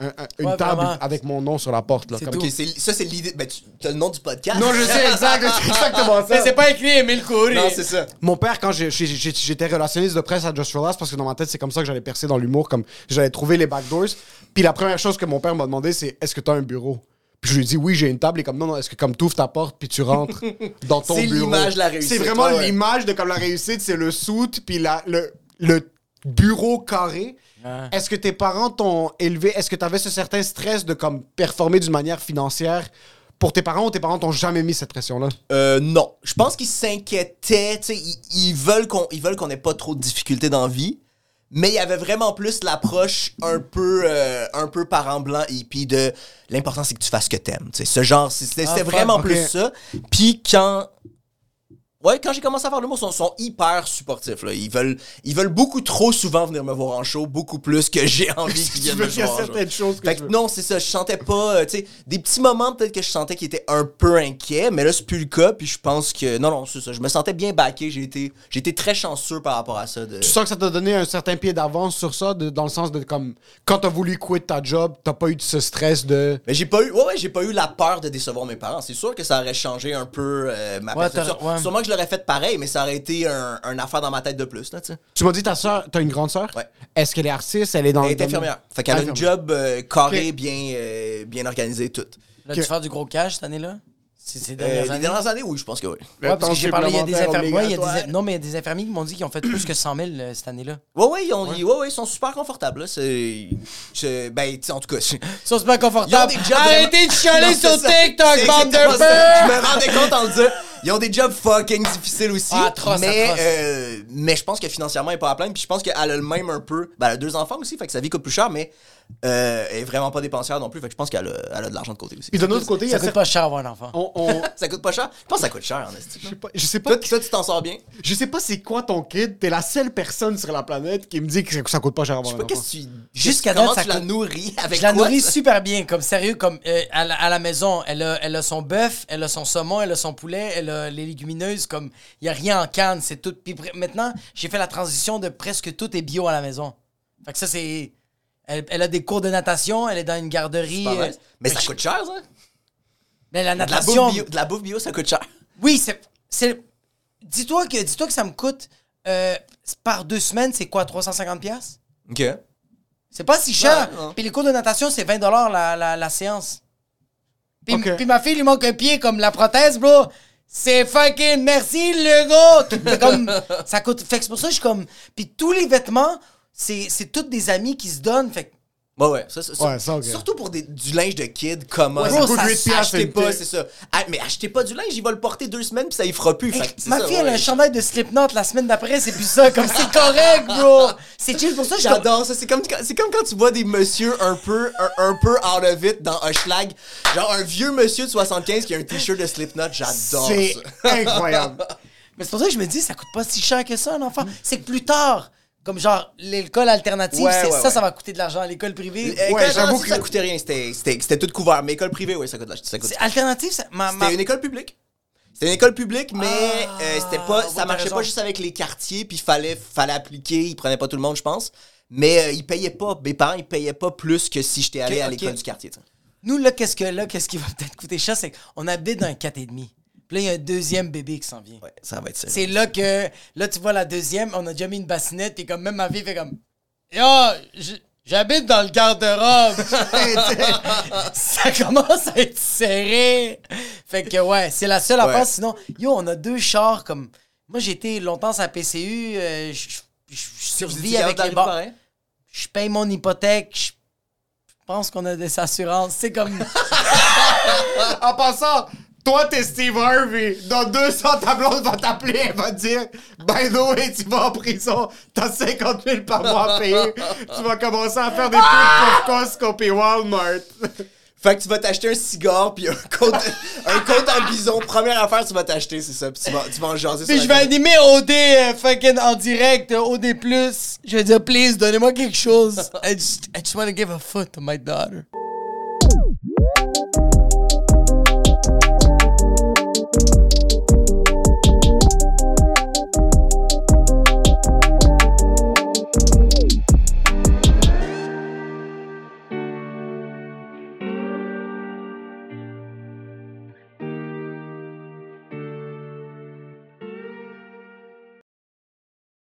Un- un- une Ouais, table vraiment. avec mon nom sur la porte. Là, C'est comme- tout. Ok, c'est- ça, c'est l'idée. Ben, tu as le nom du podcast. Non, je sais exact, c'est exactement Mais ça. c'est pas écrit Emile Coury. Non, c'est ça. Mon père, quand j'ai- j'ai- j'ai- j'étais relationniste de presse à Just for Last, parce que dans ma tête, c'est comme ça que j'allais percer dans l'humour, comme j'allais trouver les backdoors. Puis la première chose que mon père m'a demandé, c'est est-ce que tu as un bureau? Puis je lui ai dit oui, j'ai une table. Et comme non, non, est-ce que comme tu ouvres ta porte, puis tu rentres dans ton C'est bureau? l'image de la réussite, C'est vraiment ouais, ouais. l'image de comme la réussite, c'est le suit, puis la, le, le bureau carré. Ouais. Est-ce que tes parents t'ont élevé Est-ce que tu avais ce certain stress de comme performer d'une manière financière pour tes parents ou tes parents t'ont jamais mis cette pression-là? Euh, non. Je pense qu'ils s'inquiétaient. Tu sais, ils, ils veulent qu'on ils veulent qu'on ait pas trop de difficultés dans la vie. Mais il y avait vraiment plus l'approche un peu euh, un peu parent blanc hippie de l'important c'est que tu fasses ce que t'aimes. Ce genre, c'était Ah, vraiment plus ça. Puis quand Ouais, quand j'ai commencé à faire l'humour, ils sont, sont hyper supportifs. Là. Ils, veulent, ils veulent beaucoup trop souvent venir me voir en show, beaucoup plus que j'ai envie qu'ils viennent me Il y a voir en show. certaines choses que Fait non, c'est ça. Je sentais pas, euh, tu sais, des petits moments peut-être que je sentais qu'ils étaient un peu inquiets, mais là, c'est plus le cas. Puis je pense que, non, non, c'est ça. Je me sentais bien backé. J'ai été, j'ai été très chanceux par rapport à ça. De... Tu sens que ça t'a donné un certain pied d'avance sur ça, de- dans le sens de comme quand t'as voulu quitter ta job, t'as pas eu de ce stress de. Mais j'ai pas eu, ouais, ouais, j'ai pas eu la peur de décevoir mes parents. C'est sûr que ça aurait changé un peu euh, ma Ouais, perception. t'as- ouais. Sûrement que je l'aurais fait pareil, mais ça aurait été un, un affaire dans ma tête de plus, là, tu m'as dit ta soeur, t'as une grande soeur Ouais. Est-ce qu'elle est artiste? Elle est dans Elle le est domaine- infirmière. Fait qu'elle a une Infirmière. job euh, carré, bien, euh, bien organisé, tout. Là, tu faire du gros cash cette année-là? C'est ces Euh, dernières les années? dernières années, oui, je pense que oui. Ouais, parce que temps j'ai parlé, il y a des infirmiers. ouais, il y a obligatoire? des- Non, mais il y a des infirmiers qui m'ont dit qu'ils ont fait plus que 100 000 euh, cette année-là. Ouais, ouais, ils, ont, ouais, ouais, ils sont super confortables, là. C'est. c'est- Ben, tu sais, en tout cas. c'est- Ils sont super confortables. Arrêtez de chialer sur. TikTok, bande de. Je me rendais compte en le disant. Ils ont des jobs fucking difficiles aussi. Ah, atroce, mais, atroce. euh, mais je pense que financièrement, elle est pas à plaindre. Puis je pense qu'elle a le même un peu. Ben, elle a deux enfants aussi, fait que sa vie coûte plus cher, mais euh, elle est vraiment pas dépensière non plus. Fait que je pense qu'elle a, elle a de l'argent de côté aussi. Puis d'un autre côté, il y Ça a coûte pas cher avoir un enfant. on- on- Ça coûte pas cher? Je pense que ça coûte cher, en esti. Je sais pas- Je sais pas. Toi, toi, tu t'en sors bien? Je sais pas c'est quoi ton kid. T'es la seule personne sur la planète qui me dit que ça coûte pas cher à Je sais avoir pas un enfant. qu'est-ce que tu. Jusqu'à comment date, ça tu la coûte- nourris avec Je la quoi, nourris ça? super bien, comme sérieux, comme euh, à, la, à la maison. Elle a, elle a son bœuf, elle a son saumon, elle a son poulet, elle a les légumineuses, comme il y a rien en canne, c'est tout. Puis maintenant, j'ai fait la transition de presque tout est bio à la maison. Fait que ça, c'est. Elle, elle a des cours de natation, elle est dans une garderie. Pas euh, mal. Mais ça coûte cher, ça? Mais la De la, natation. bouffe bio, de la bouffe bio, ça coûte cher. Oui, c'est. c'est- Dis-toi que, dis que ça me coûte. euh, par deux semaines, c'est quoi, 350$? piastres? OK. C'est pas si cher. Ouais. Puis les cours de natation, c'est 20 la, la, la séance. Puis, ma fille lui manque un pied comme la prothèse, bro. C'est fucking merci, le gars! Comme, ça coûte. Fait que c'est pour ça que je suis comme. Puis tous les vêtements, c'est c'est tous des amis qui se donnent. Fait que Ouais, ouais. Ça, ça- ça- Ouais, ça, ok. Surtout pour des- du linge de kid commun. Ouais, ça piastres, Achetez pas, c'est ça. Ah, mais achetez pas du linge, il va le porter deux semaines puis ça y fera plus. Hey, Fait c'est ma ça, fille, elle a un chandail de Slipknot la semaine d'après, c'est plus ça. Comme c'est correct, bro. C'est chill pour ça. comme- J'adore ça. C'est comme, quand- c'est comme quand tu vois des messieurs un peu, un, un peu out of it dans un schlag. Genre un vieux monsieur de 75 qui a un t-shirt de Slipknot. J'adore C'est ça. incroyable. Mais c'est pour ça que je me dis, ça coûte pas si cher que ça, un enfant. C'est que plus tard, comme genre l'école alternative, Ouais, c'est- ouais, ça, ouais. ça va coûter de l'argent. L'école privée. Euh, Ouais, j'avoue que- ça coûtait rien. C'était, tout couvert. Mais école privée, oui, ça coûte. Ça coûte. C'est alternative, ça. Ma, ma- C'était une école publique. C'était une école publique, mais Ah, euh, c'était pas, ça marchait raison. pas juste avec les quartiers, puis fallait, fallait appliquer. Ils prenaient pas tout le monde, je pense. Mais euh, ils payaient pas. Mes parents, ils payaient pas plus que si j'étais allé à l'école du quartier. Nous, là, qu'est-ce que là, qu'est-ce qui va peut-être coûter cher, c'est qu'on habite dans un 4,5. Puis là, il y a un deuxième bébé qui s'en vient. Ouais, ça va être ça. C'est là que, là, tu vois la deuxième, on a déjà mis une bassinette, et comme même ma fille fait comme, Yo, j'habite dans le garde-robe. ça commence à être serré. Fait que, ouais, c'est la seule Ouais. affaire. Sinon, yo, on a deux chars comme. Moi, été longtemps à PCU, euh, je survis avec les le banques. Je paye mon hypothèque, je pense qu'on a des assurances. C'est comme. En passant, toi, t'es Steve Harvey. Dans 200, ta blonde va t'appeler, elle va te dire By the way, tu vas en prison, t'as 50 000 par mois à payer. tu vas commencer à faire des pubs pour Costco et Walmart. Fait que tu vas t'acheter un cigare puis un côte, un côte en bison. Première affaire, tu vas t'acheter, c'est ça. Puis tu vas, tu vas en jaser Puis je vais animer OD euh, fucking en direct, euh, OD+. Je vais dire, please, donnez-moi quelque chose. I just, I just want to give a foot to my daughter.